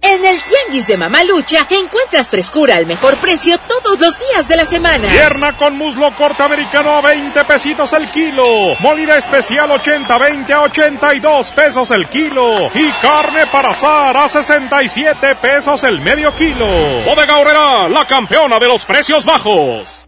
En el Tianguis de Mamalucha encuentras frescura al mejor precio todos los días de la semana. Pierna con muslo corte americano a 20 pesitos el kilo. Molida especial 80, 20 a 82 pesos el kilo. Y carne para asar a 67 pesos el medio kilo. Bodega Horrera, la campeona de los precios bajos.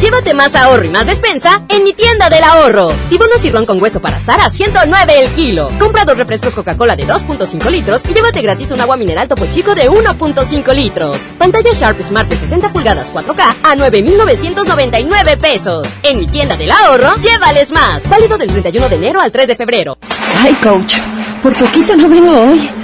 Llévate más ahorro y más despensa en mi tienda del ahorro. Tibono sirloin con hueso para asar a 109 el kilo. Compra dos refrescos Coca-Cola de 2.5 litros y llévate gratis un agua mineral Topo Chico de 1.5 litros. Pantalla Sharp Smart de 60 pulgadas 4K a 9,999 pesos. En mi tienda del ahorro, llévales más. Válido del 31 de enero al 3 de febrero. Ay, coach, por poquito no vengo hoy.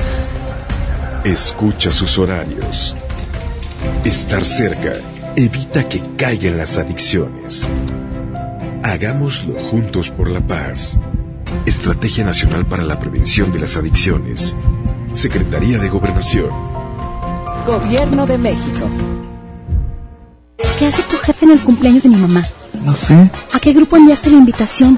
Escucha sus horarios. Estar cerca evita que caigan las adicciones. Hagámoslo juntos por la paz. Estrategia Nacional para la Prevención de las Adicciones. Secretaría de Gobernación. Gobierno de México. ¿Qué hace tu jefe en el cumpleaños de mi mamá? No sé. ¿A qué grupo enviaste la invitación?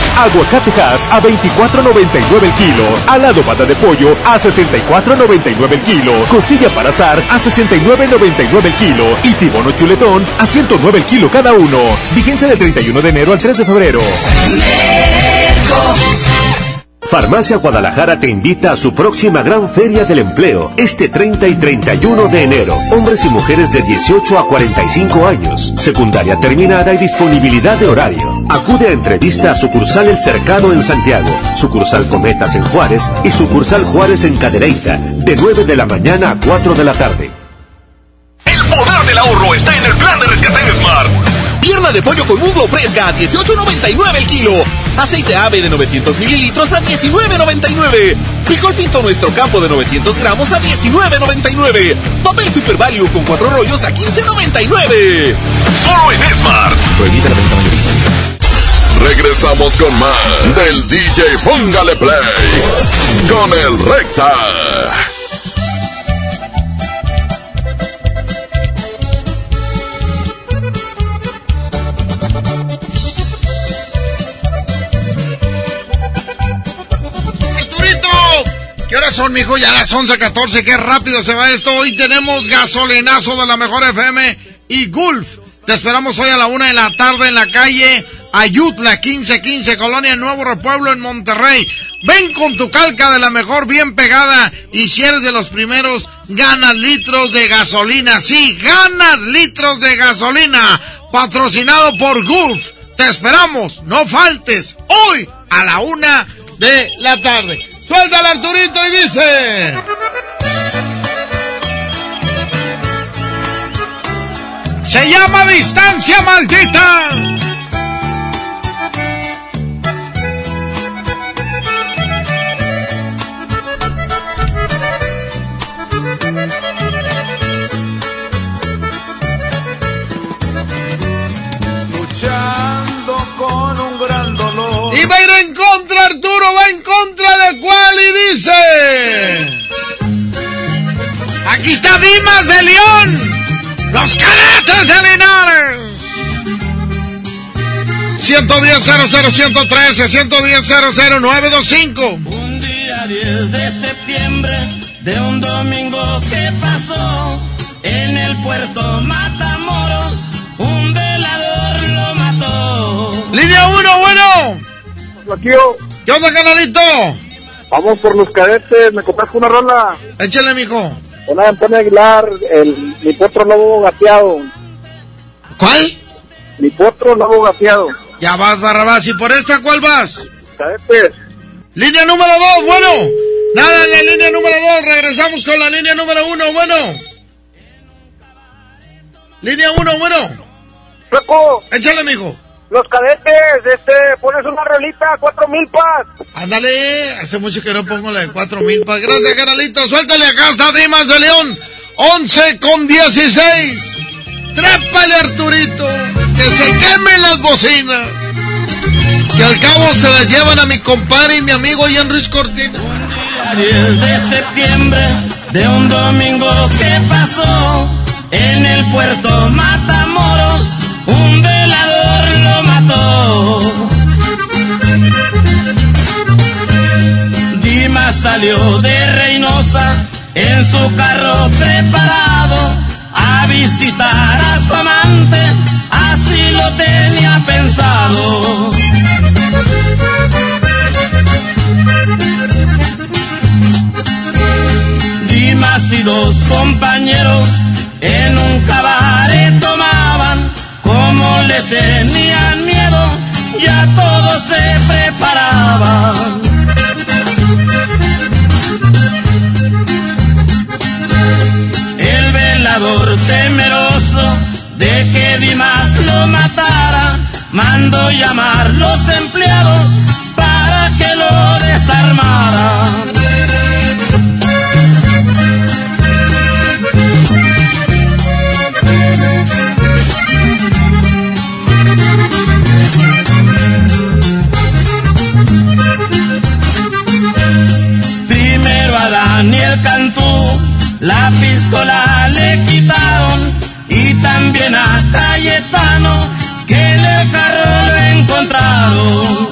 Aguacate Hass a 24.99 el kilo. Alado pata de pollo a 64.99 el kilo. Costilla para azar a 69.99 el kilo. Y tibono chuletón a 109 el kilo cada uno. Vigencia del 31 de enero al 3 de febrero. Farmacia Guadalajara te invita a su próxima gran feria del empleo, este 30 y 31 de enero. Hombres y mujeres de 18 a 45 años, secundaria terminada y disponibilidad de horario. Acude a entrevista a sucursal El Cercado en Santiago, sucursal Cometas en Juárez y sucursal Juárez en Cadereyta, de 9 de la mañana a 4 de la tarde. El poder del ahorro está en el plan de rescate Smart. Pierna de pollo con muslo fresca a 18.99 el kilo. Aceite ave de 900 mililitros a 19.99. Frijol pinto nuestro campo de 900 gramos a 19.99. Papel Super Value con cuatro rollos a 15.99. Solo en Smart. Prohibida la venta mayorista. Regresamos con más del DJ Póngale Play con el Recta. ¿Qué horas son, mijo? Ya las 11.14, qué rápido se va esto. Hoy tenemos gasolinazo de la mejor FM y Gulf. Te esperamos hoy a la una de la tarde en la calle Ayutla 1515, Colonia Nuevo Repueblo en Monterrey. Ven con tu calca de la mejor bien pegada y si de los primeros, ganas litros de gasolina. Sí, ganas litros de gasolina. Patrocinado por Gulf. Te esperamos, no faltes, hoy a la una de la tarde. Suelta el Arturito y dice... Se llama distancia maldita. Luchando con un gran dolor. Y contra, Arturo, va en contra de cuál y dice... Aquí está Dimas de León. Los cadetes de Linares. 110 00 113 110 00 925. Un día 10 de septiembre de un domingo que pasó en el puerto Matamoros, un velador lo mató. Línea 1, bueno. ¿Qué onda, canalito? Vamos por los cadetes, me compras una rola. Échale, mijo. Una de Antonio Aguilar, el, mi potro lobo gateado. ¿Cuál? Mi potro lobo gateado. Ya vas, Barrabás. ¿Y por esta cuál vas? Cadetes. Línea número 2, bueno. Nada en la línea número 2. Regresamos con la línea número 1, bueno. Línea 1, bueno. Flaco. Échale, mijo. Los cadetes, este, pones una rolita, cuatro mil pas. Ándale, hace mucho que no pongo la de cuatro mil pas. Gracias, canalito. Suéltale acá está Dimas de León. 11 con 16. Trépale, Arturito. Que se quemen las bocinas. Que al cabo se las llevan a mi compadre y mi amigo Ian Ruiz Cortina. 10 de septiembre de un domingo que pasó en el puerto Matamoros, un velador Dimas salió de Reynosa en su carro preparado a visitar a su amante, así lo tenía pensado. Dimas y dos compañeros en un cabaret tomaban, como le tenían ya todos se preparaban. El velador temeroso de que Dimas lo matara, mandó llamar los empleados para que lo desarmaran. La pistola le quitaron y también a Cayetano que en el carro lo encontraron.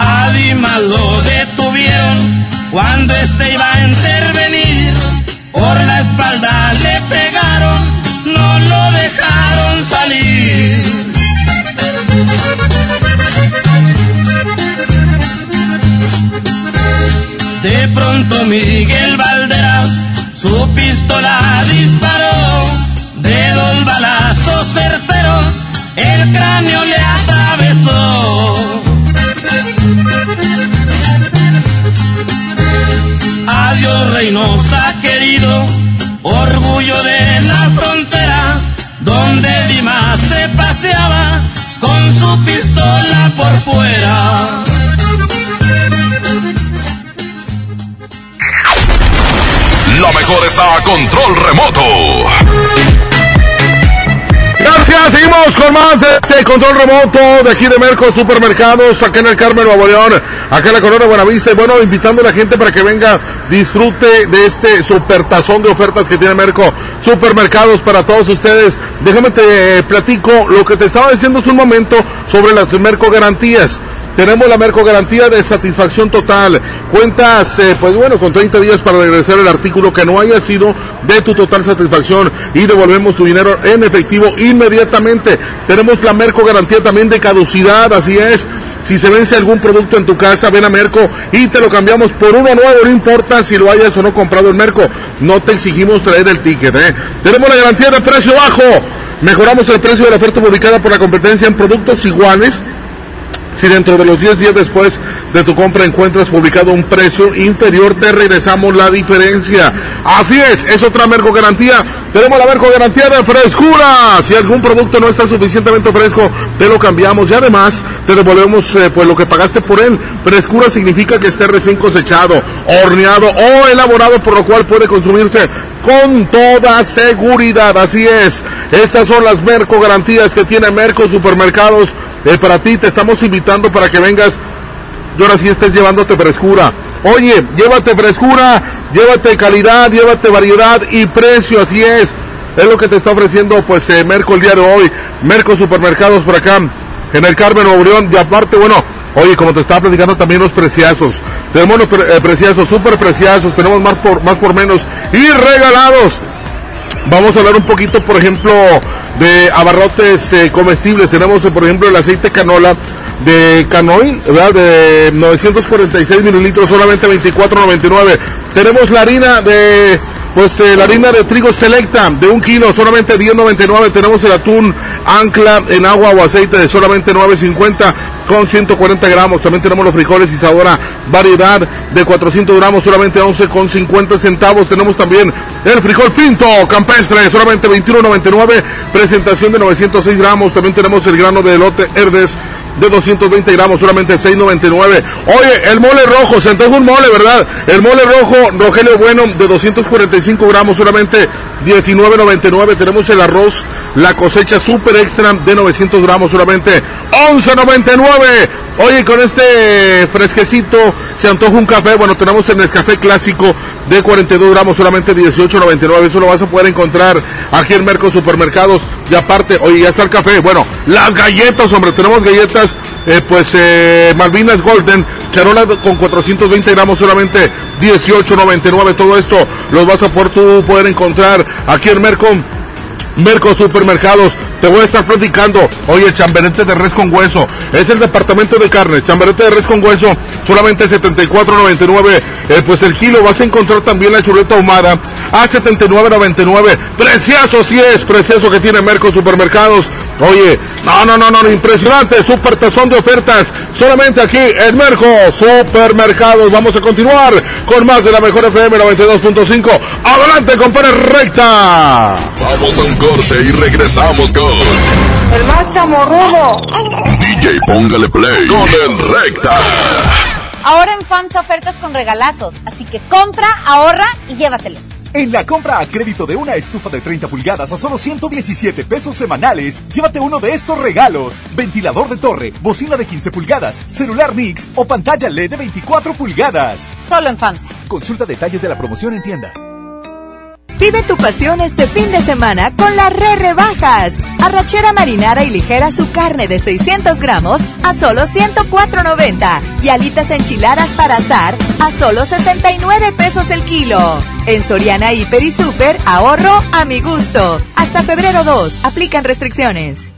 A Dimas lo detuvieron cuando este iba Miguel Valderas su pistola disparó, de dos balazos certeros el cráneo le atravesó. Adiós Reynosa querido, orgullo de la frontera, donde Dimas se paseaba con su pistola por fuera. A control remoto. Gracias, seguimos con más de este control remoto de aquí de Merco Supermercados, acá en el Carmen Nuevo León, acá en la Corona Buenavista. Y bueno, invitando a la gente para que venga, disfrute de este supertazón de ofertas que tiene Merco Supermercados para todos ustedes. Déjame te platico lo que te estaba diciendo hace un momento sobre las Merco Garantías. Tenemos la Merco Garantía de satisfacción total. Cuentas, eh, pues bueno, con 30 días para regresar el artículo que no haya sido de tu total satisfacción y devolvemos tu dinero en efectivo inmediatamente. Tenemos la Merco Garantía también de caducidad, así es. Si se vence algún producto en tu casa, ven a Merco y te lo cambiamos por uno nuevo, no importa si lo hayas o no comprado en Merco. No te exigimos traer el ticket, ¿eh? Tenemos la garantía de precio bajo. Mejoramos el precio de la oferta publicada por la competencia en productos iguales si dentro de los 10 días después de tu compra encuentras publicado un precio inferior, te regresamos la diferencia. Así es, es otra Merco Garantía. Tenemos la Merco Garantía de frescura. Si algún producto no está suficientemente fresco, te lo cambiamos y además te devolvemos eh, pues lo que pagaste por él. Frescura significa que esté recién cosechado, horneado o elaborado, por lo cual puede consumirse con toda seguridad. Así es. Estas son las Merco Garantías que tiene Merco Supermercados para ti te estamos invitando para que vengas y ahora sí estés llevándote frescura. Oye, llévate frescura, llévate calidad, llévate variedad y precio, así es. Es lo que te está ofreciendo pues eh, Merco el día de hoy. Merco Supermercados por acá en el Carmen Obreón y aparte, bueno, Oye, como te estaba platicando también los preciazos. Tenemos los pre- eh, preciazos, tenemos más por, más por menos y regalados. Vamos a hablar un poquito, por ejemplo, de abarrotes eh, comestibles. Tenemos, eh, por ejemplo, el aceite canola de canoil, ¿verdad? De 946 mililitros, solamente 24.99. Tenemos la harina de, pues, eh, la harina de trigo selecta de un kilo, solamente 10.99. Tenemos el atún ancla en agua o aceite de solamente 9.50 con 140 gramos. También tenemos los frijoles Isadora variedad de 400 gramos, solamente 11 con 50 centavos. Tenemos también el frijol pinto campestre, solamente 21.99. Presentación de 906 gramos. También tenemos el grano de elote Herdes de 220 gramos, solamente 6.99. Oye, el mole rojo, se antoja un mole, ¿verdad? El mole rojo, Rogelio Bueno, de 245 gramos, solamente 19.99. Tenemos el arroz, la cosecha super extra de 900 gramos, solamente 11.99. Oye, con este fresquecito se antoja un café. Bueno, tenemos el Nescafé clásico de 42 gramos, solamente 18.99. Eso lo vas a poder encontrar aquí en Merco Supermercados. Y aparte, oye, ya está el café. Bueno, las galletas, hombre, tenemos galletas, eh, pues, eh, Malvinas Golden, charola con 420 gramos, solamente 18.99. Todo esto los vas a poder, tú poder encontrar aquí en Merco. Merco Supermercados, te voy a estar platicando. Oye, chamberete de res con hueso. Es el departamento de carnes. Chamberete de res con hueso, solamente 74.99. Eh, pues el kilo. Vas a encontrar también la chuleta ahumada a 79.99. Precioso, sí es. Precioso que tiene Merco Supermercados. Oye, no, no, no, no, impresionante, super tazón de ofertas, solamente aquí en Merco Supermercados. Vamos a continuar con más de la mejor FM 92.5. Adelante, compadre recta. Vamos a un corte y regresamos con El más chamorrudo. DJ Póngale Play con el recta. Ahora en FAMSA ofertas con regalazos, así que compra, ahorra y llévatelos. En la compra a crédito de una estufa de 30 pulgadas a solo 117 pesos semanales, llévate uno de estos regalos. Ventilador de torre, bocina de 15 pulgadas, celular Mix o pantalla LED de 24 pulgadas. Solo en FAMSA. Consulta detalles de la promoción en tienda. Vive tu pasión este fin de semana con las re rebajas. Arrachera marinara y ligera su carne de 600 gramos a solo 104.90 y alitas enchiladas para asar a solo 69 pesos el kilo. En Soriana Hiper y Super, ahorro a mi gusto. Hasta febrero 2, aplican restricciones.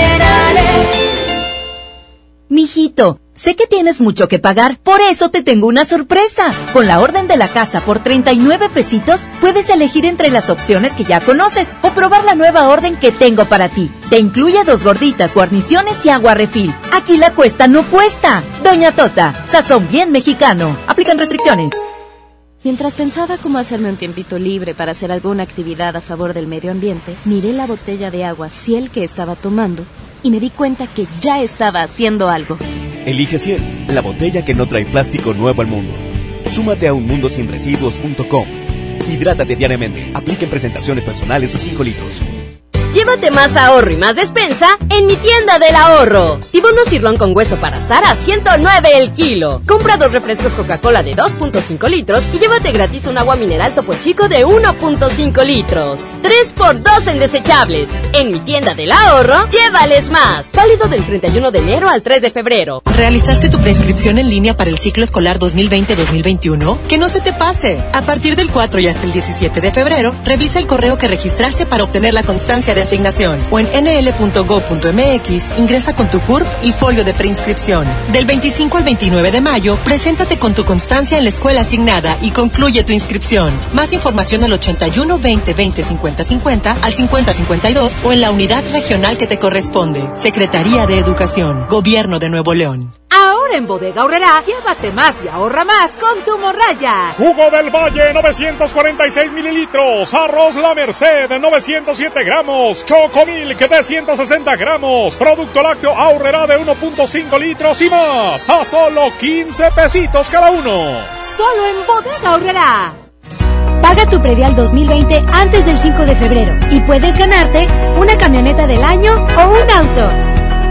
Sé que tienes mucho que pagar, por eso te tengo una sorpresa. Con la orden de la casa por 39 pesitos, puedes elegir entre las opciones que ya conoces o probar la nueva orden que tengo para ti. Te incluye dos gorditas, guarniciones y agua refil. Aquí la cuesta no cuesta. Doña Tota, sazón bien mexicano. Aplican restricciones. Mientras pensaba cómo hacerme un tiempito libre para hacer alguna actividad a favor del medio ambiente, miré la botella de agua Ciel que estaba tomando y me di cuenta que ya estaba haciendo algo. Elige 100, la botella que no trae plástico nuevo al mundo. Súmate a unmundosinresiduos.com. Hidrátate diariamente. Apliquen presentaciones personales a 5 litros. Llévate más ahorro y más despensa en mi tienda del ahorro. Tibono sirlón con hueso para asar a 109 el kilo. Compra dos refrescos Coca-Cola de 2.5 litros y llévate gratis un agua mineral Topo Chico de 1.5 litros. 3 por 2 en desechables. En mi tienda del ahorro, llévales más. Válido del 31 de enero al 3 de febrero. ¿Realizaste tu prescripción en línea para el ciclo escolar 2020-2021? Que no se te pase. A partir del 4 y hasta el 17 de febrero, revisa el correo que registraste para obtener la constancia de asignación o en nl.go.mx ingresa con tu CURP y folio de preinscripción. Del 25 al 29 de mayo, preséntate con tu constancia en la escuela asignada y concluye tu inscripción. Más información al 81 20 20 50 50 al 50 52 o en la unidad regional que te corresponde. Secretaría de Educación, Gobierno de Nuevo León. Ahora en Bodega Aurrera, llévate más y ahorra más con tu morraya. Jugo del Valle 946 mililitros, arroz La Merced 907 gramos, Chocomilk de 160 gramos, producto lácteo Aurrera de 1.5 litros y más, a solo 15 pesitos cada uno. Solo en Bodega Aurrera. Paga tu predial 2020 antes del 5 de febrero y puedes ganarte una camioneta del año o un auto.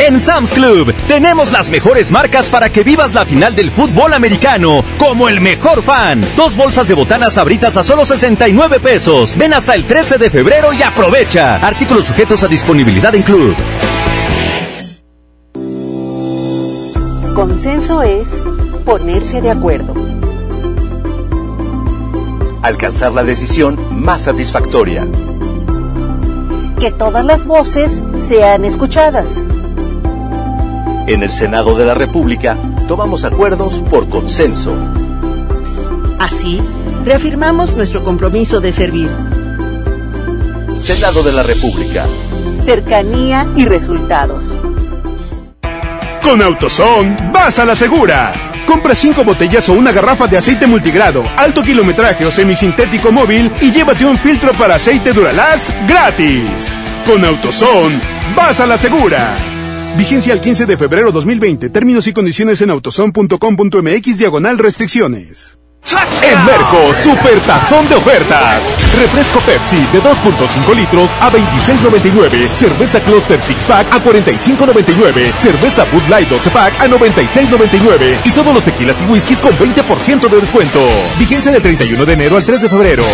En Sam's Club tenemos las mejores marcas para que vivas la final del fútbol americano como el mejor fan. Dos bolsas de botanas abritas a solo 69 pesos. Ven hasta el 13 de febrero y aprovecha. Artículos sujetos a disponibilidad en Club. Consenso es ponerse de acuerdo. Alcanzar la decisión más satisfactoria. Que todas las voces sean escuchadas. En el Senado de la República tomamos acuerdos por consenso. Así, reafirmamos nuestro compromiso de servir. Senado de la República. Cercanía y resultados. Con AutoZone, vas a la segura. Compra cinco botellas o una garrafa de aceite multigrado, alto kilometraje o semisintético móvil y llévate un filtro para aceite Duralast gratis. Con AutoZone, vas a la segura. Vigencia al 15 de febrero 2020. Términos y condiciones en autoson.com.mx diagonal restricciones. En Merco, super tazón de ofertas. Refresco Pepsi de 2.5 litros a 26.99. Cerveza Cluster Six Pack a 45.99. Cerveza Bud Light 12 Pack a 96.99. Y todos los tequilas y whiskies con 20% de descuento. Vigencia del 31 de enero al 3 de febrero.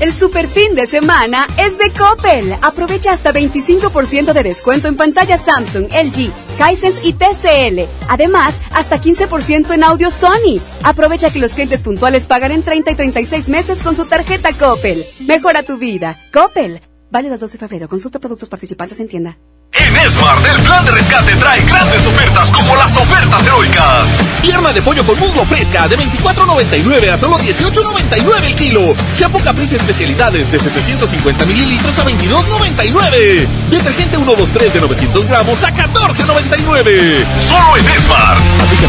El super fin de semana es de Coppel. Aprovecha hasta 25% de descuento en pantallas Samsung, LG, Hisense y TCL. Además, hasta 15% en audio Sony. Aprovecha que los clientes puntuales pagan en 30 y 36 meses con su tarjeta Coppel. Mejora tu vida. Coppel. Válido el 12 de febrero. Consulta productos participantes en tienda. En Esmart, el plan de rescate trae grandes ofertas como las ofertas heroicas. Pierna de pollo con muslo fresca de 24.99 a solo 18.99 el kilo. Shampoo Caprice especialidades de 750 mililitros a 22.99. Detergente 123 de 900 gramos a 14.99. Solo en Esmart. Aplica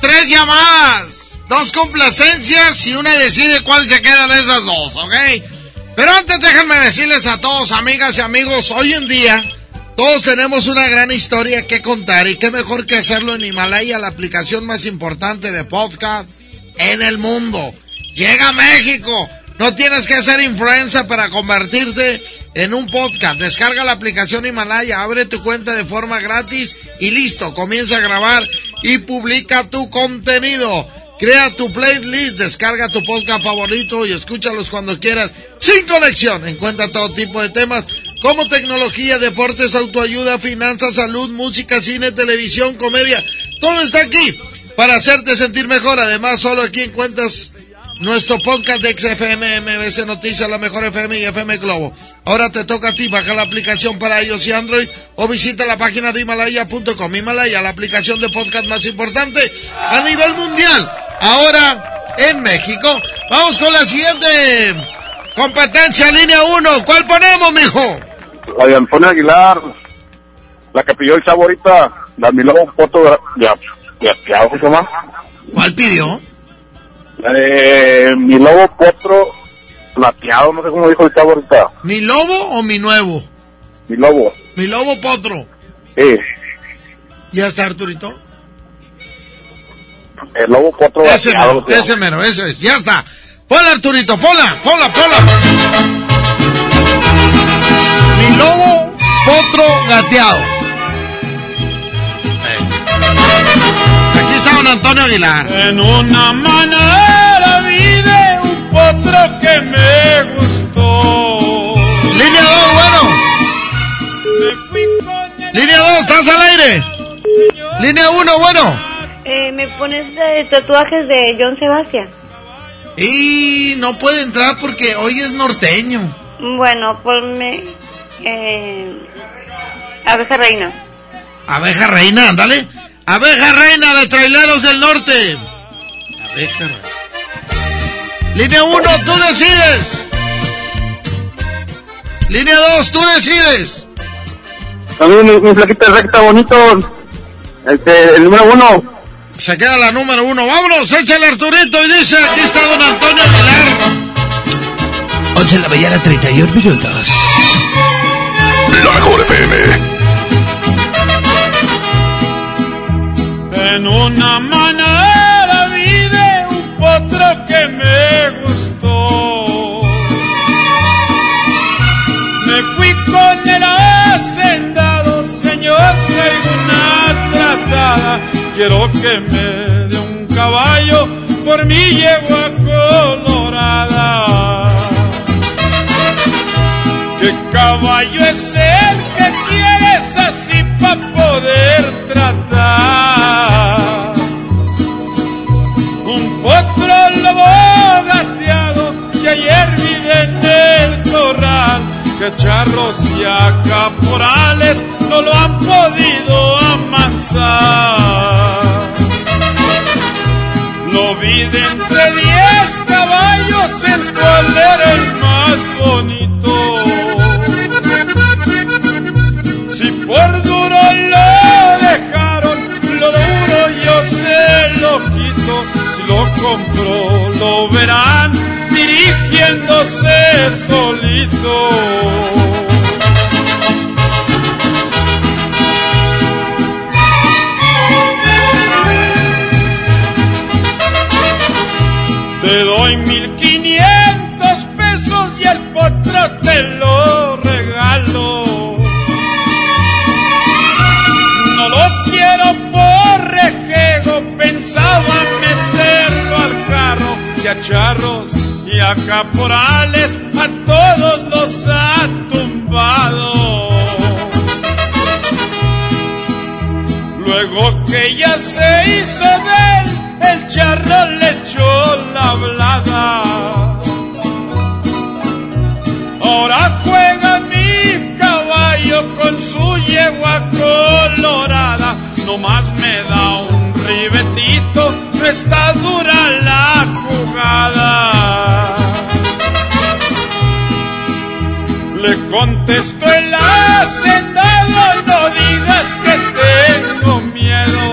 tres llamadas, dos complacencias y una decide cuál se queda de esas dos, ¿ok? Pero antes déjenme decirles a todos, amigas y amigos, hoy en día todos tenemos una gran historia que contar y qué mejor que hacerlo en Himalaya, la aplicación más importante de podcast en el mundo. Llega a México. No tienes que ser influencer para convertirte en un podcast. Descarga la aplicación Himalaya, abre tu cuenta de forma gratis y listo. Comienza a grabar y publica tu contenido. Crea tu playlist, descarga tu podcast favorito y escúchalos cuando quieras, sin conexión. Encuentra todo tipo de temas como tecnología, deportes, autoayuda, finanzas, salud, música, cine, televisión, comedia. Todo está aquí para hacerte sentir mejor. Además, solo aquí encuentras nuestro podcast de XFM, MBC Noticias, la mejor FM y FM Globo. Ahora te toca a ti bajar la aplicación para iOS y Android o visita la página de Himalaya.com. Himalaya, la aplicación de podcast más importante a nivel mundial. Ahora en México. Vamos con la siguiente competencia, línea 1. ¿Cuál ponemos, mijo? La de Antonio Aguilar, la que pidió el chavo ahorita, la de mi lobo foto de, de, de. ¿Cuál pidió? De mi lobo potro plateado, no sé cómo dijo el chavo ahorita. ¿Mi lobo o mi nuevo? Mi lobo. Mi lobo potro. Sí, ¿Ya está Arturito? el lobo potro Ese plateado. mero, ese mero, ese es. Ya está. Ponla Arturito, ponla, ponla, ponla. Mi lobo potro gateado. Don Antonio Aguilar. En una manera vi de un potro que me gustó. Línea 2, bueno. Línea 2, ¿estás al aire? Línea 1, bueno. Eh, ¿Me pones de tatuajes de John Sebastián? Y no puede entrar porque hoy es norteño. Bueno, ponme... Eh, abeja reina. Abeja reina, ándale. Abeja reina de traileros del norte. Abeja reina. Línea 1, tú decides. Línea 2, tú decides. También mi, mi flaquita recta bonito. Este, el número uno. Se queda la número uno. Vámonos, échale Arturito y dice, aquí está don Antonio Aguilar. 11 de la mañana, 31 minutos. La mejor FM. En una manera vi de un potro que me gustó. Me fui con el hacendado, señor, traigo una tratada. Quiero que me dé un caballo por mi yegua colorada. Que charros y a caporales no lo han podido amansar. Lo vi de entre diez caballos, el cual era el más bonito. Si por duro lo dejaron, lo duro yo se lo quito. Si lo compro, lo verán dirigiéndose solito. Te doy mil quinientos pesos y el potro te lo regalo. No lo quiero por rejego, pensaba meterlo al carro y a charros y a caporales, a todos los ha tumbado. Luego que ya se hizo de él, el charro le echó la blada. Ahora juega mi caballo con su yegua colorada. Nomás me da un ribetito, no está dura la jugada. Le contestó el hacendado, no digas que tengo miedo.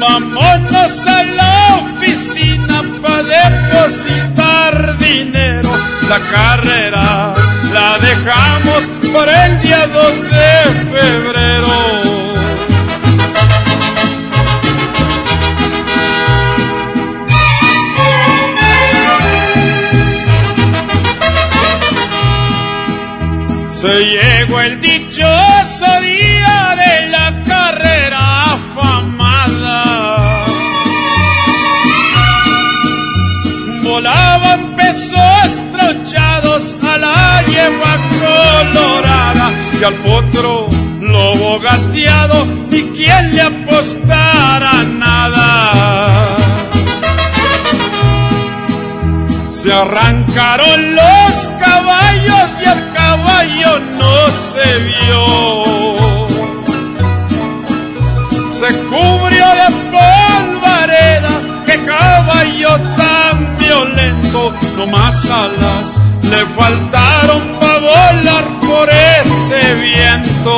Vámonos a la oficina para depositar dinero. La carrera la dejamos para el día 2 de febrero. Se llegó el dichoso día de la carrera afamada. Volaban pesos trochados a la yegua colorada y al potro lobo gateado ni quien le apostara nada. Se arrancaron los se cubrió de polvareda, que caballo tan violento, no más alas le faltaron para volar por ese viento.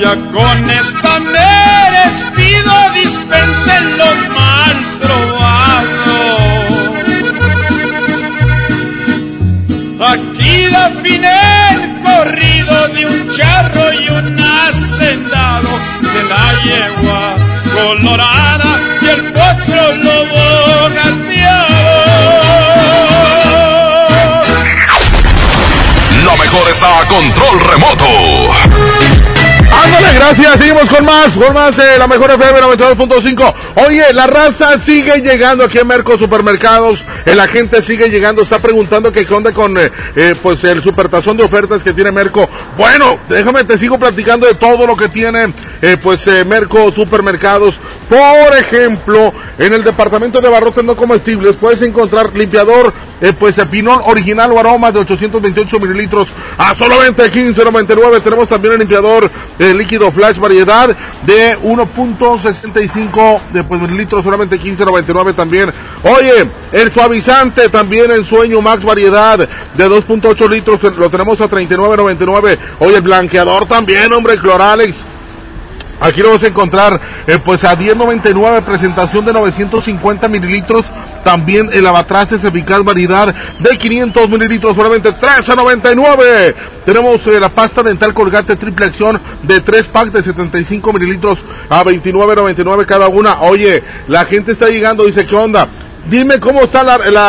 Ya con control remoto. ¡Ándale, gracias. Seguimos con más, con más de la mejor FM 92.5. Oye, la raza sigue llegando aquí en Merco Supermercados. La gente sigue llegando, está preguntando qué onda con eh, eh, pues el supertazón de ofertas que tiene Merco. Bueno, déjame te sigo platicando de todo lo que tiene eh, pues Merco Supermercados. Por ejemplo, en el departamento de barrotes no comestibles puedes encontrar limpiador pues pinol original o aroma de 828 mililitros a solamente 15.99. Tenemos también el limpiador líquido flash variedad de 1.65 de pues, mililitros, solamente 15.99 también. Oye, el también en sueño max variedad de 2.8 litros, lo tenemos a 39.99. Oye, el blanqueador también, hombre, Cloralex Aquí lo vas a encontrar eh, pues a 10.99 presentación de 950 mililitros. También el abatraces eficaz variedad de 500 mililitros, solamente 13.99. Tenemos eh, la pasta dental colgate triple acción de 3 packs de 75 mililitros a 29.99 cada una. Oye, la gente está llegando, dice, ¿qué onda? Dime cómo está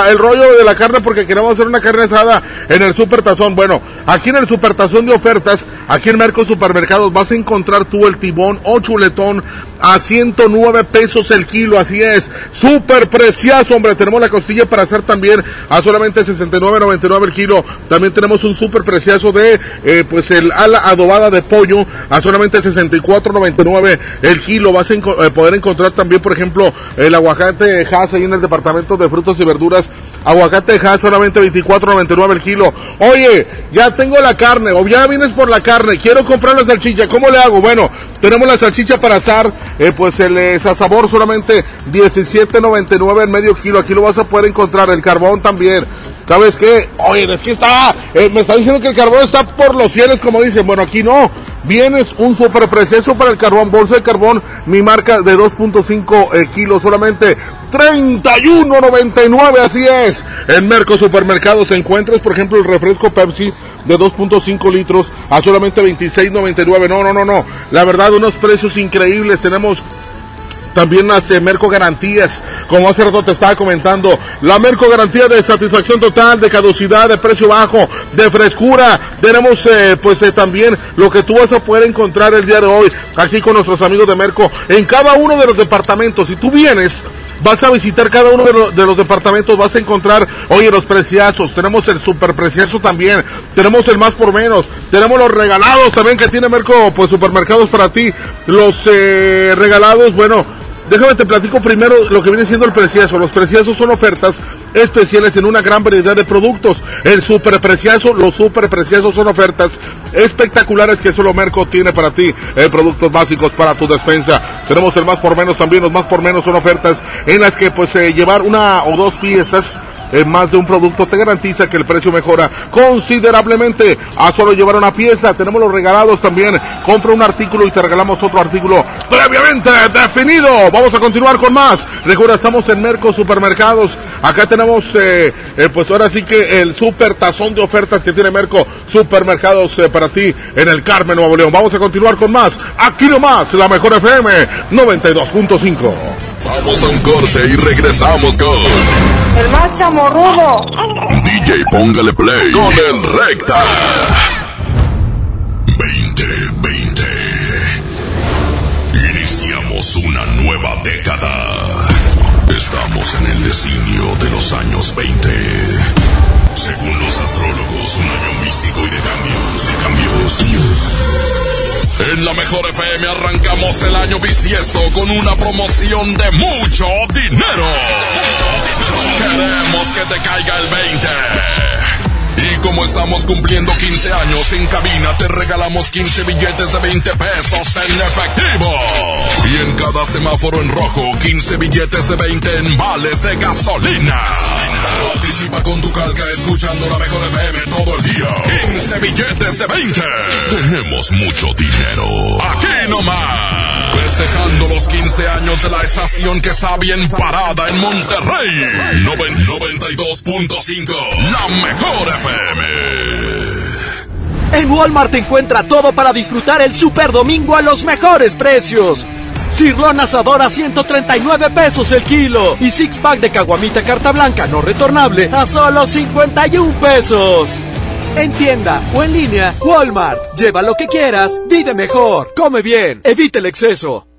el rollo de la carne porque queremos hacer una carne asada en el Super Tazón. Bueno, aquí en el Super Tazón de ofertas, aquí en Merco Supermercados vas a encontrar tú el tibón o chuletón a 109 pesos el kilo, así es. Súper precioso, hombre. Tenemos la costilla para hacer también a solamente 69.99 el kilo. También tenemos un súper precioso de, eh, pues el ala adobada de pollo a solamente 64.99 el kilo. Vas a eh, poder encontrar también, por ejemplo, el aguacate Hass ahí en el departamento de frutas y verduras. Aguacate Hass solamente 24.99 el kilo. Oye, ya tengo la carne, o ya vienes por la carne, quiero comprar la salchicha, ¿cómo le hago? Bueno, tenemos la salchicha para asar eh, pues el eh, sabor solamente 17.99 en medio kilo. Aquí lo vas a poder encontrar. El carbón también. ¿Sabes qué? Oye, es que está, eh, me está diciendo que el carbón está por los cielos, como dicen. Bueno, aquí no. Vienes un super precioso para el carbón, bolsa de carbón, mi marca de 2.5 eh, kilos, solamente 31.99, así es. En Merco Supermercados encuentras, por ejemplo, el refresco Pepsi de 2.5 litros a solamente 26.99. No, no, no, no. La verdad, unos precios increíbles. Tenemos también hace Merco Garantías, como hace rato te estaba comentando, la Merco Garantía de satisfacción total, de caducidad, de precio bajo, de frescura. Tenemos eh, pues eh, también lo que tú vas a poder encontrar el día de hoy aquí con nuestros amigos de Merco en cada uno de los departamentos. Si tú vienes vas a visitar cada uno de, los departamentos, vas a encontrar, oye, los preciazos, tenemos el super precioso también, tenemos el más por menos, tenemos los regalados también que tiene Merco, pues supermercados para ti, los eh, regalados, bueno, Déjame te platico primero lo que viene siendo el precioso. Los preciosos son ofertas especiales en una gran variedad de productos. El super precioso, los super preciosos son ofertas espectaculares que solo Merco tiene para ti. Eh, productos básicos para tu despensa. Tenemos el más por menos también. Los más por menos son ofertas en las que pues eh, llevar una o dos piezas en más de un producto te garantiza que el precio mejora considerablemente. A solo llevar una pieza, tenemos los regalados también. Compra un artículo y te regalamos otro artículo previamente definido. Vamos a continuar con más. Recuerda, estamos en Merco Supermercados. Acá tenemos, eh, eh, pues ahora sí que el super tazón de ofertas que tiene Merco Supermercados eh, para ti en el Carmen Nuevo León. Vamos a continuar con más. Aquí nomás, la mejor FM 92.5. Vamos a un corte y regresamos con. El más chamorrudo. DJ, póngale play con el recta. 2020. Iniciamos una nueva década. Estamos en el designio de los años 20. Según los astrólogos, un año místico y de cambios, de cambios. En la mejor FM arrancamos el año bisiesto con una promoción de mucho dinero. Queremos que te caiga el 20. Y como estamos cumpliendo 15 años en cabina, te regalamos 15 billetes de 20 pesos en efectivo. Y en cada semáforo en rojo, 15 billetes de 20 en vales de gasolina. Participa con tu calca escuchando la mejor FM todo el día. 15 billetes de 20. Tenemos mucho dinero. Aquí nomás. Festejando los 15 años de la estación que está bien parada en Monterrey. 92.5. La mejor FM. En Walmart encuentra todo para disfrutar el Super Domingo a los mejores precios. Cirlón asador a 139 pesos el kilo y six pack de caguamita carta blanca no retornable a solo 51 pesos. En tienda o en línea, Walmart. Lleva lo que quieras, vive mejor, come bien, evite el exceso.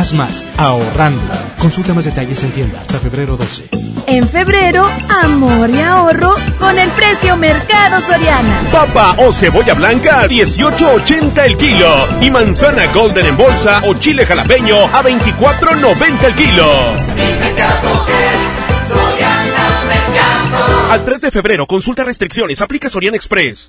Haz más, ahorrando. Consulta más detalles en tienda hasta febrero 12. En febrero, amor y ahorro con el precio Mercado Soriana. Papa o cebolla blanca a 18.80 el kilo. Y manzana golden en bolsa o chile jalapeño a 24.90 el kilo. Al 3 de febrero, consulta restricciones, aplica Soriana Express.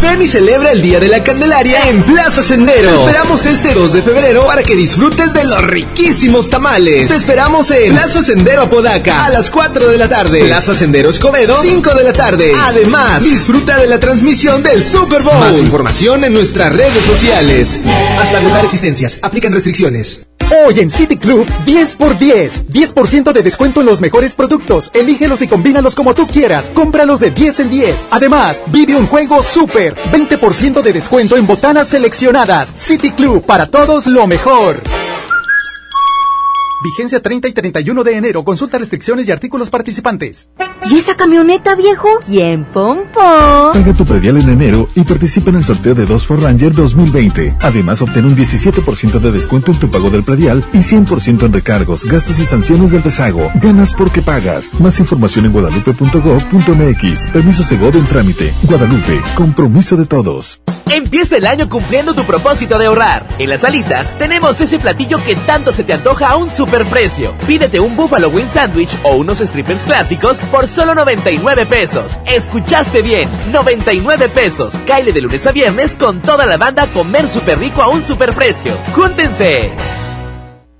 Ven y celebra el Día de la Candelaria en Plaza Sendero. Te esperamos este 2 de febrero para que disfrutes de los riquísimos tamales. Te esperamos en Plaza Sendero Apodaca a las 4 de la tarde. Plaza Sendero Escobedo, 5 de la tarde. Además, disfruta de la transmisión del Super Bowl. Más información en nuestras redes sociales. Hasta agotar existencias. Aplican restricciones. Hoy en City Club, 10 por 10. 10% de descuento en los mejores productos. Elígelos y combínalos como tú quieras. Cómpralos de 10 en 10. Además, vive un juego súper. 20% de descuento en botanas seleccionadas. City Club, para todos lo mejor. Vigencia 30 y 31 de enero. Consulta restricciones y artículos participantes. ¿Y esa camioneta, viejo? ¿Quién pompó? Paga tu predial en enero y participa en el sorteo de dos Ford Ranger 2020. Además, obtén un 17% de descuento en tu pago del predial y 100% en recargos, gastos y sanciones del rezago. Ganas porque pagas. Más información en guadalupe.gov.mx. Permiso Seguro en trámite. Guadalupe. Compromiso de todos. Empieza el año cumpliendo tu propósito de ahorrar. En las alitas tenemos ese platillo que tanto se te antoja a un superprecio. Pídete un Buffalo Wing Sandwich o unos strippers clásicos por solo 99 pesos. Escuchaste bien, 99 pesos. Caile de lunes a viernes con toda la banda comer súper rico a un superprecio. ¡Júntense!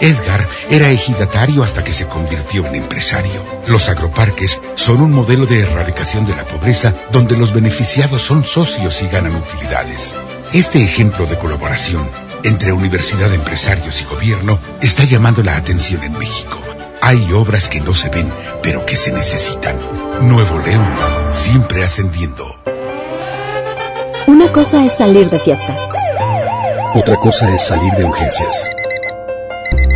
Edgar era ejidatario hasta que se convirtió en empresario. Los agroparques son un modelo de erradicación de la pobreza donde los beneficiados son socios y ganan utilidades. Este ejemplo de colaboración entre universidad, empresarios y gobierno está llamando la atención en México. Hay obras que no se ven, pero que se necesitan. Nuevo León, siempre ascendiendo. Una cosa es salir de fiesta. Otra cosa es salir de urgencias.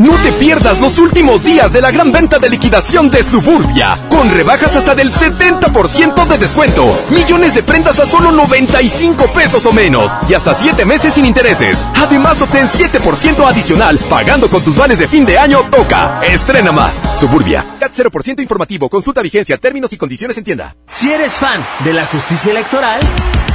No te pierdas los últimos días de la gran venta de liquidación de Suburbia, con rebajas hasta del 70% de descuento, millones de prendas a solo 95 pesos o menos, y hasta 7 meses sin intereses. Además, obtén 7% adicional, pagando con tus vales de fin de año, toca. Estrena más. Suburbia. CAT 0% informativo, consulta vigencia, términos y condiciones en tienda. Si eres fan de la justicia electoral,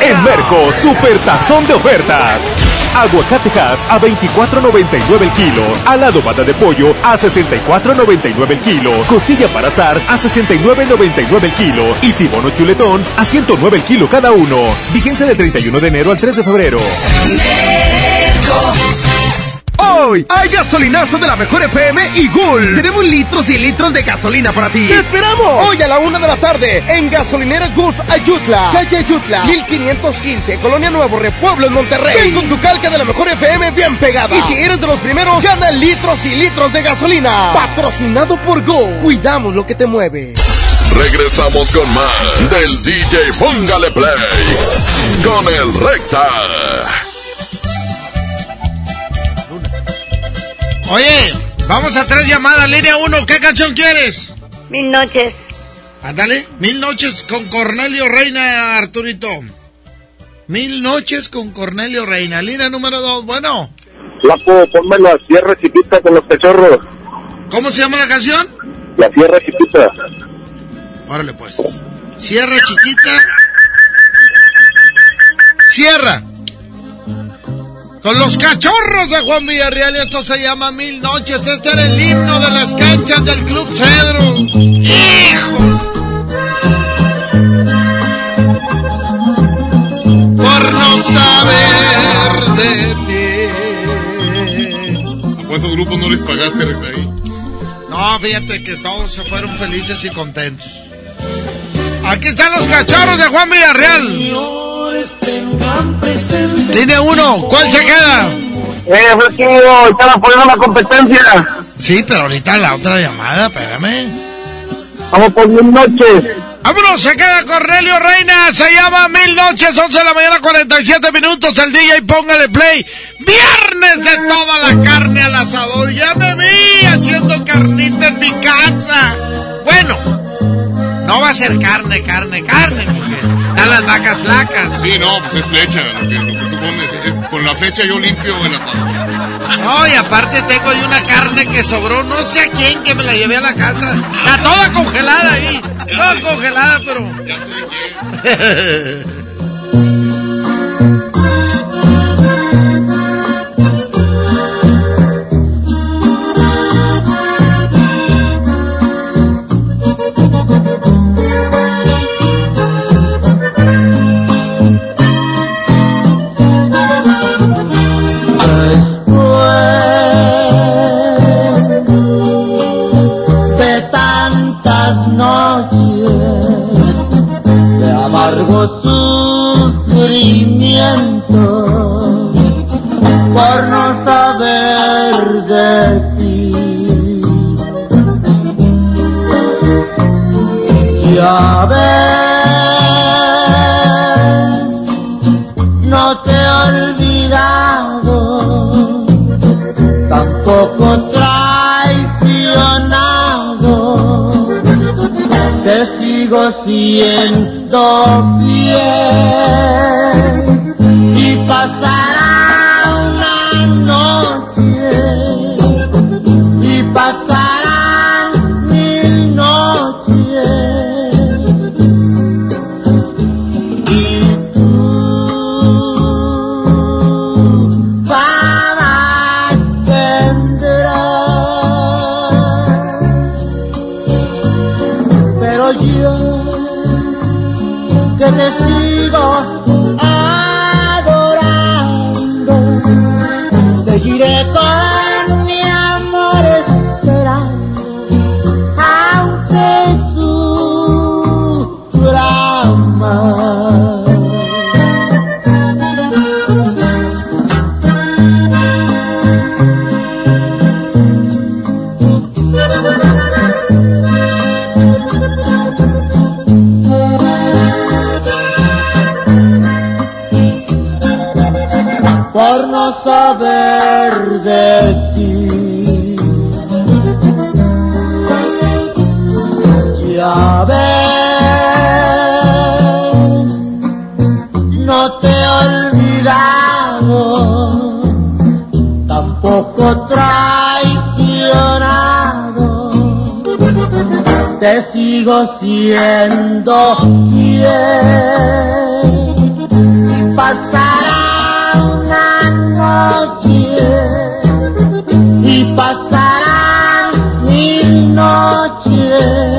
En Merco, super tazón de ofertas. Aguacatejas a 24.99 el kilo. Alado de pollo a 64.99 el kilo. Costilla para azar a 69.99 el kilo. Y tibono chuletón a 109 el kilo cada uno. Vigencia del 31 de enero al 3 de febrero. Hoy hay gasolinazo de la mejor FM y Gul. Tenemos litros y litros de gasolina para ti. ¡Te esperamos! Hoy a la una de la tarde en Gasolinera Gulf Ayutla. Calle Ayutla, 1515, Colonia Nuevo Repueblo en Monterrey. Ven con tu calca de la mejor FM bien pegada. Y si eres de los primeros, gana litros y litros de gasolina. Patrocinado por Gul. Cuidamos lo que te mueve. Regresamos con más del DJ Póngale Play con el Recta. Oye, vamos a tres llamadas, línea uno. ¿Qué canción quieres? Mil noches. Ándale, mil noches con Cornelio Reina, Arturito. Mil noches con Cornelio Reina. Línea número dos, bueno. Flaco, ponme la sierra chiquita con los cachorros. ¿Cómo se llama la canción? La sierra chiquita. Órale pues. Sierra chiquita. Sierra. Con los cachorros de Juan Villarreal y esto se llama Mil Noches. Este era el himno de las canchas del Club Cedro. ¡Hijo! Por no saber de ti. ¿A cuántos grupos no les pagaste, ahí? No, fíjate que todos se fueron felices y contentos. Aquí están los cachorros de Juan Villarreal. Línea 1, ¿cuál se queda? Eh, Flaquillo, estaba poniendo la competencia. Sí, pero ahorita la otra llamada, espérame. Vamos por mil noches. Vámonos, se queda Cornelio Reina, se llama Mil Noches, 11 de la mañana, 47 minutos, el DJ póngale play. Viernes de toda la carne al asador, ya me vi haciendo carnita en mi casa. Bueno, no va a ser carne, carne, carne, porque están las vacas flacas. Sí, no, pues es flecha. Lo que, lo que tú pones es, con la flecha yo limpio el asador. No, y aparte tengo ahí una carne que sobró, no sé a quién que me la llevé a la casa. Está toda congelada ahí. Toda congelada, pero. Ya sé quién. *laughs* Ves, no te he olvidado. Tampoco traicionado, te sigo siendo fiel sigo siendo fiel. Pasará una noche y pasarán mil noches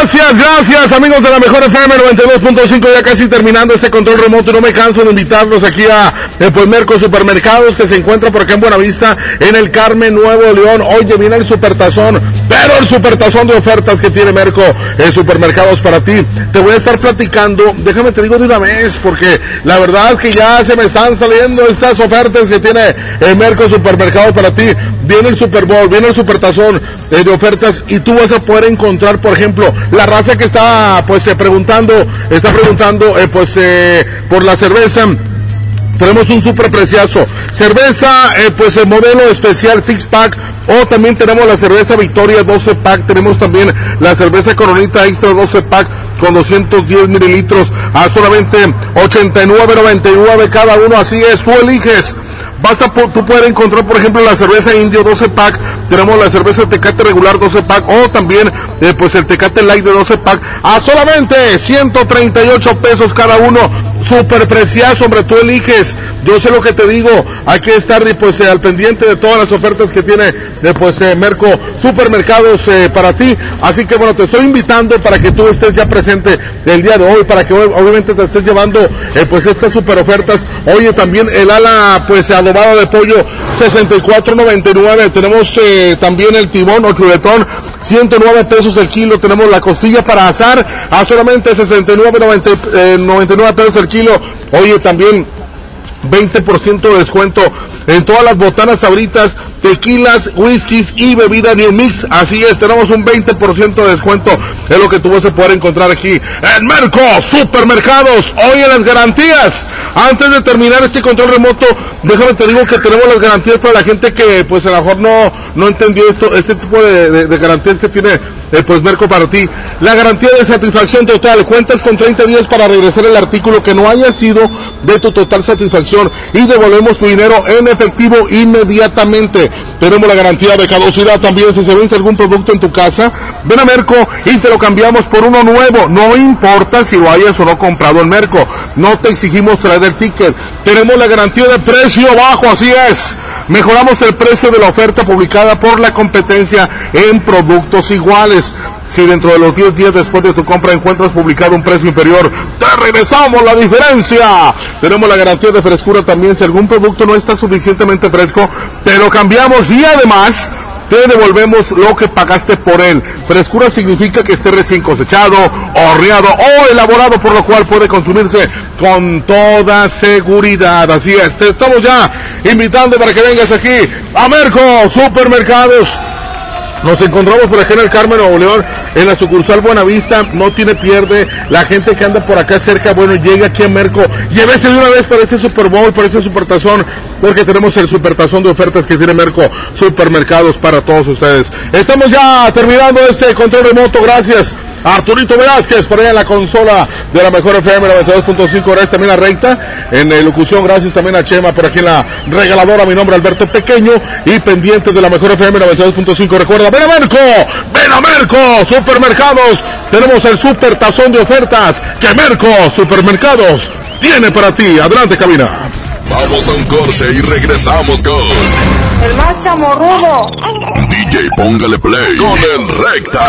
Gracias, gracias amigos de la Mejor FM 92.5, ya casi terminando este control remoto y no me canso de invitarlos aquí a eh, pues Merco Supermercados que se encuentra por acá en Buenavista, en el Carmen Nuevo León. Oye, viene el Supertazón, pero el Supertazón de ofertas que tiene Merco en Supermercados para ti. Te voy a estar platicando, déjame te digo de una vez, porque la verdad es que ya se me están saliendo estas ofertas que tiene el Merco Supermercados para ti viene el Super Bowl, viene el Supertazón eh, de ofertas y tú vas a poder encontrar, por ejemplo, la raza que está pues eh, preguntando, está preguntando eh, pues eh, por la cerveza. Tenemos un super precioso. Cerveza, eh, pues el modelo especial six pack. O también tenemos la cerveza Victoria 12 pack. Tenemos también la cerveza Coronita Extra 12 pack con 210 mililitros a solamente 89.99 cada uno. Así es, tú eliges. Vas a, tú puedes encontrar, por ejemplo, la cerveza Indio 12 pack, tenemos la cerveza Tecate regular 12 pack, o también, eh, pues el Tecate Light de 12 pack, a solamente 138 pesos cada uno. Super precioso, hombre, tú eliges. Yo sé lo que te digo. Hay que estar, pues, eh, al pendiente de todas las ofertas que tiene, eh, pues, eh, Merco Supermercados eh, para ti. Así que, bueno, te estoy invitando para que tú estés ya presente el día de hoy, para que obviamente te estés llevando, pues, estas super ofertas. Oye, también el ala, pues, adobado de pollo, 64.99. Tenemos eh, también el timón o chuletón, 109 pesos el kilo. Tenemos la costilla para asar a solamente 69.99 pesos el kilo. Oye, también 20% de descuento en todas las botanas sabritas, tequilas, whiskies y bebida New Mix. Así es, tenemos un 20% de descuento. Es lo que tú vas a poder encontrar aquí en Merco Supermercados. Oye, las garantías. Antes de terminar este control remoto, déjame te digo que tenemos las garantías para la gente que pues a lo mejor no, no entendió esto, este tipo de garantías que tiene eh, pues Merco para ti. La garantía de satisfacción total. Cuentas con 30 días para regresar el artículo que no haya sido de tu total satisfacción y devolvemos tu dinero en efectivo inmediatamente. Tenemos la garantía de caducidad también si se vence algún producto en tu casa. Ven a Merco y te lo cambiamos por uno nuevo. No importa si lo hayas o no comprado en Merco. No te exigimos traer el ticket. Tenemos la garantía de precio bajo, así es. Mejoramos el precio de la oferta publicada por la competencia en productos iguales. Si dentro de los 10 días después de tu compra encuentras publicado un precio inferior, te regresamos la diferencia. Tenemos la garantía de frescura también. Si algún producto no está suficientemente fresco, te lo cambiamos y además te devolvemos lo que pagaste por él. Frescura significa que esté recién cosechado, horneado o elaborado, por lo cual puede consumirse con toda seguridad. Así es, te estamos ya invitando para que vengas aquí a Merco Supermercados. Nos encontramos por acá en el Carmen Nuevo León, en la sucursal Buenavista, no tiene pierde, la gente que anda por acá cerca, bueno, llega aquí a Merco, llévese de una vez para este Super Bowl, para este Supertazón, porque tenemos el Supertazón de ofertas que tiene Merco. Supermercados para todos ustedes. Estamos ya terminando este control remoto, gracias. Arturito Velázquez por allá en la consola de la mejor FM 92.5 gracias también a Reita en eh, locución gracias también a Chema por aquí en la regaladora mi nombre Alberto Pequeño y pendiente de la mejor FM 92.5 recuerda ven a Merco ven a Merco Supermercados tenemos el super tazón de ofertas que Merco Supermercados tiene para ti adelante cabina. Vamos a un corte y regresamos con El más chamorrudo. DJ Póngale Play con el Recta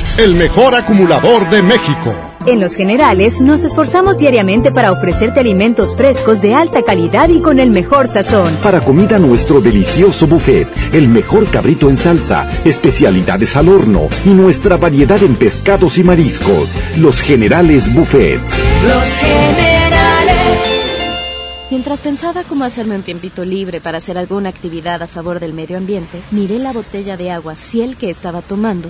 el mejor acumulador de México. En Los Generales nos esforzamos diariamente para ofrecerte alimentos frescos de alta calidad y con el mejor sazón. Para comida nuestro delicioso buffet, el mejor cabrito en salsa, especialidades al horno y nuestra variedad en pescados y mariscos. Los Generales Buffets. Los Generales. Mientras pensaba cómo hacerme un tiempito libre para hacer alguna actividad a favor del medio ambiente, miré la botella de agua Ciel que estaba tomando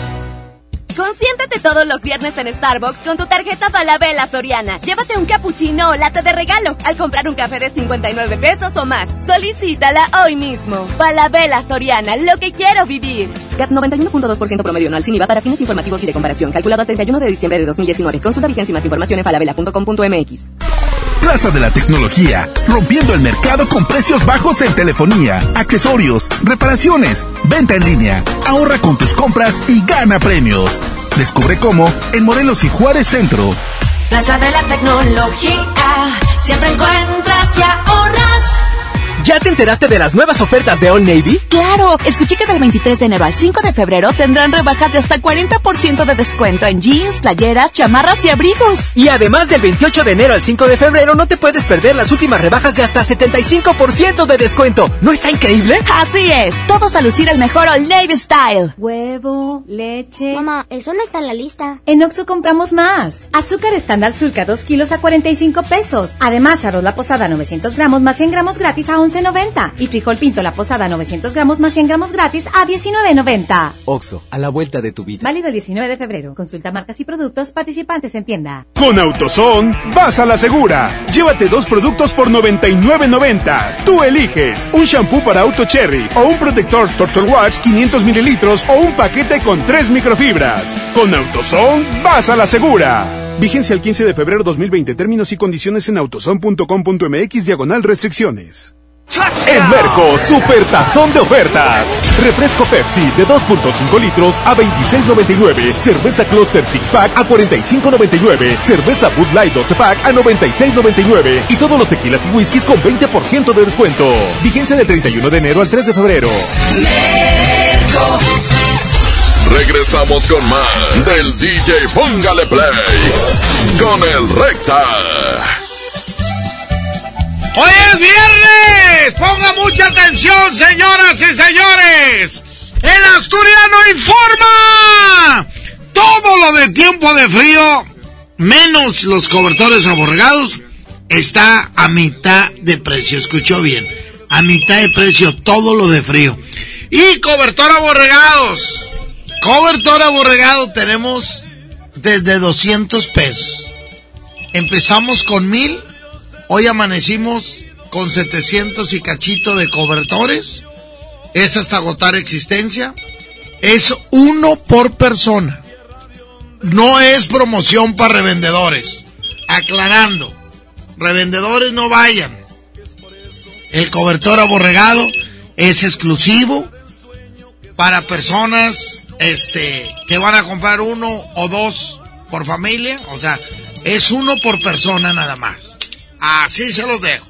Consiéntete todos los viernes en Starbucks con tu tarjeta Falabella Soriana. Llévate un cappuccino o latte de regalo al comprar un café de 59 pesos o más. Solicítala hoy mismo. Falabella Soriana, lo que quiero vivir. CAT 91.2% promedio anual sin IVA para fines informativos y de comparación. Calculado el 31 de diciembre de 2019. Consulta vigencia y más información en falabella.com.mx. Plaza de la Tecnología, rompiendo el mercado con precios bajos en telefonía, accesorios, reparaciones, venta en línea. Ahorra con tus compras y gana premios. Descubre cómo en Morelos y Juárez Centro. Plaza de la Tecnología. Siempre encuentras y ahorras. ¿Ya te enteraste de las nuevas ofertas de All Navy? Claro, escuché que del 23 de enero al 5 de febrero tendrán rebajas de hasta 40% de descuento en jeans, playeras, chamarras y abrigos. Y además del 28 de enero al 5 de febrero no te puedes perder las últimas rebajas de hasta 75% de descuento. ¿No está increíble? Así es, todos a lucir el mejor All Navy Style. Huevo, leche. Mamá, eso no está en la lista. En Oxxo compramos más. Azúcar estándar Sulca 2 kilos a 45 pesos. Además, arroz la posada 900 gramos más 100 gramos gratis a 11 11.90 y frijol pinto la posada 900 gramos más 100 gramos gratis a 19.90. Oxo, a la vuelta de tu vida. Válido el 19 de febrero. Consulta marcas y productos participantes en tienda. Con AutoZone, vas a la segura. Llévate dos productos por 99.90. Tú eliges un shampoo para auto cherry o un protector Turtle Wax 500 mililitros o un paquete con tres microfibras. Con AutoZone, vas a la segura. Vigencia el 15 de febrero 2020. Términos y condiciones en autozone.com.mx diagonal restricciones. En Merco, super tazón de ofertas. Refresco Pepsi de 2.5 litros a 26.99. Cerveza Cluster Six Pack a 45.99. Cerveza Bud Light 12 Pack a 96.99. Y todos los tequilas y whiskies con 20% de descuento. Vigencia del 31 de enero al 3 de febrero. Merco. Regresamos con más del DJ Póngale Play con el Recta. Hoy es viernes. Ponga mucha atención, señoras y señores. El asturiano informa. Todo lo de tiempo de frío, menos los cobertores aborregados, está a mitad de precio. Escuchó bien. A mitad de precio todo lo de frío. Y cobertor aborregados. Cobertor aborregado tenemos desde 200 pesos. Empezamos con mil Hoy amanecimos con 700 y cachito de cobertores. Es hasta agotar existencia. Es uno por persona. No es promoción para revendedores. Aclarando. Revendedores no vayan. El cobertor aborregado es exclusivo para personas este que van a comprar uno o dos por familia, o sea, es uno por persona nada más. Así se los dejo.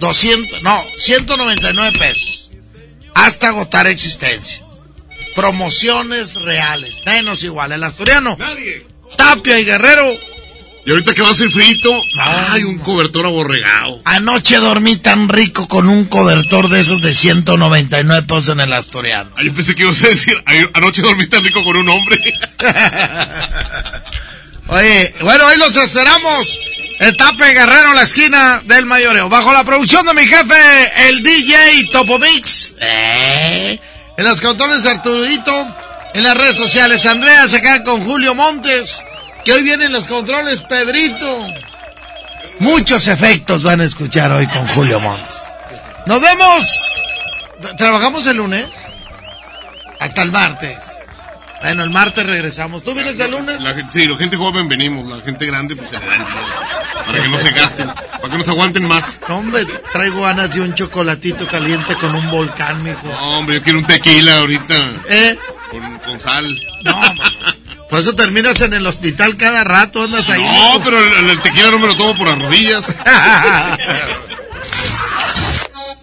200, no, 199 pesos. Hasta agotar existencia. Promociones reales. Menos igual. El asturiano. Nadie. Tapia y Guerrero. Y ahorita que va a ser frito, hay un cobertor aborregado. Anoche dormí tan rico con un cobertor de esos de 199 pesos en el asturiano. Ay, yo pensé que ibas a decir, anoche dormí tan rico con un hombre. *laughs* Oye, bueno, hoy los esperamos. Etape Guerrero en la esquina del mayoreo. Bajo la producción de mi jefe, el DJ Topomix. ¿Eh? En los controles Arturito. En las redes sociales, Andrea se queda con Julio Montes. Que hoy vienen los controles, Pedrito. Muchos efectos van a escuchar hoy con Julio Montes. Nos vemos. ¿Trabajamos el lunes? Hasta el martes. Bueno, el martes regresamos. ¿Tú vienes el lunes? La gente- sí, la gente joven venimos, la gente grande pues se le. Para que no se gasten, para que nos aguanten más. No, hombre, traigo ganas de un chocolatito caliente con un volcán, mijo. No, hombre, yo quiero un tequila ahorita. ¿Eh? Con, con sal. No, Por eso terminas en el hospital cada rato, andas ahí. No, pero el, el tequila no me lo tomo por las rodillas. *laughs*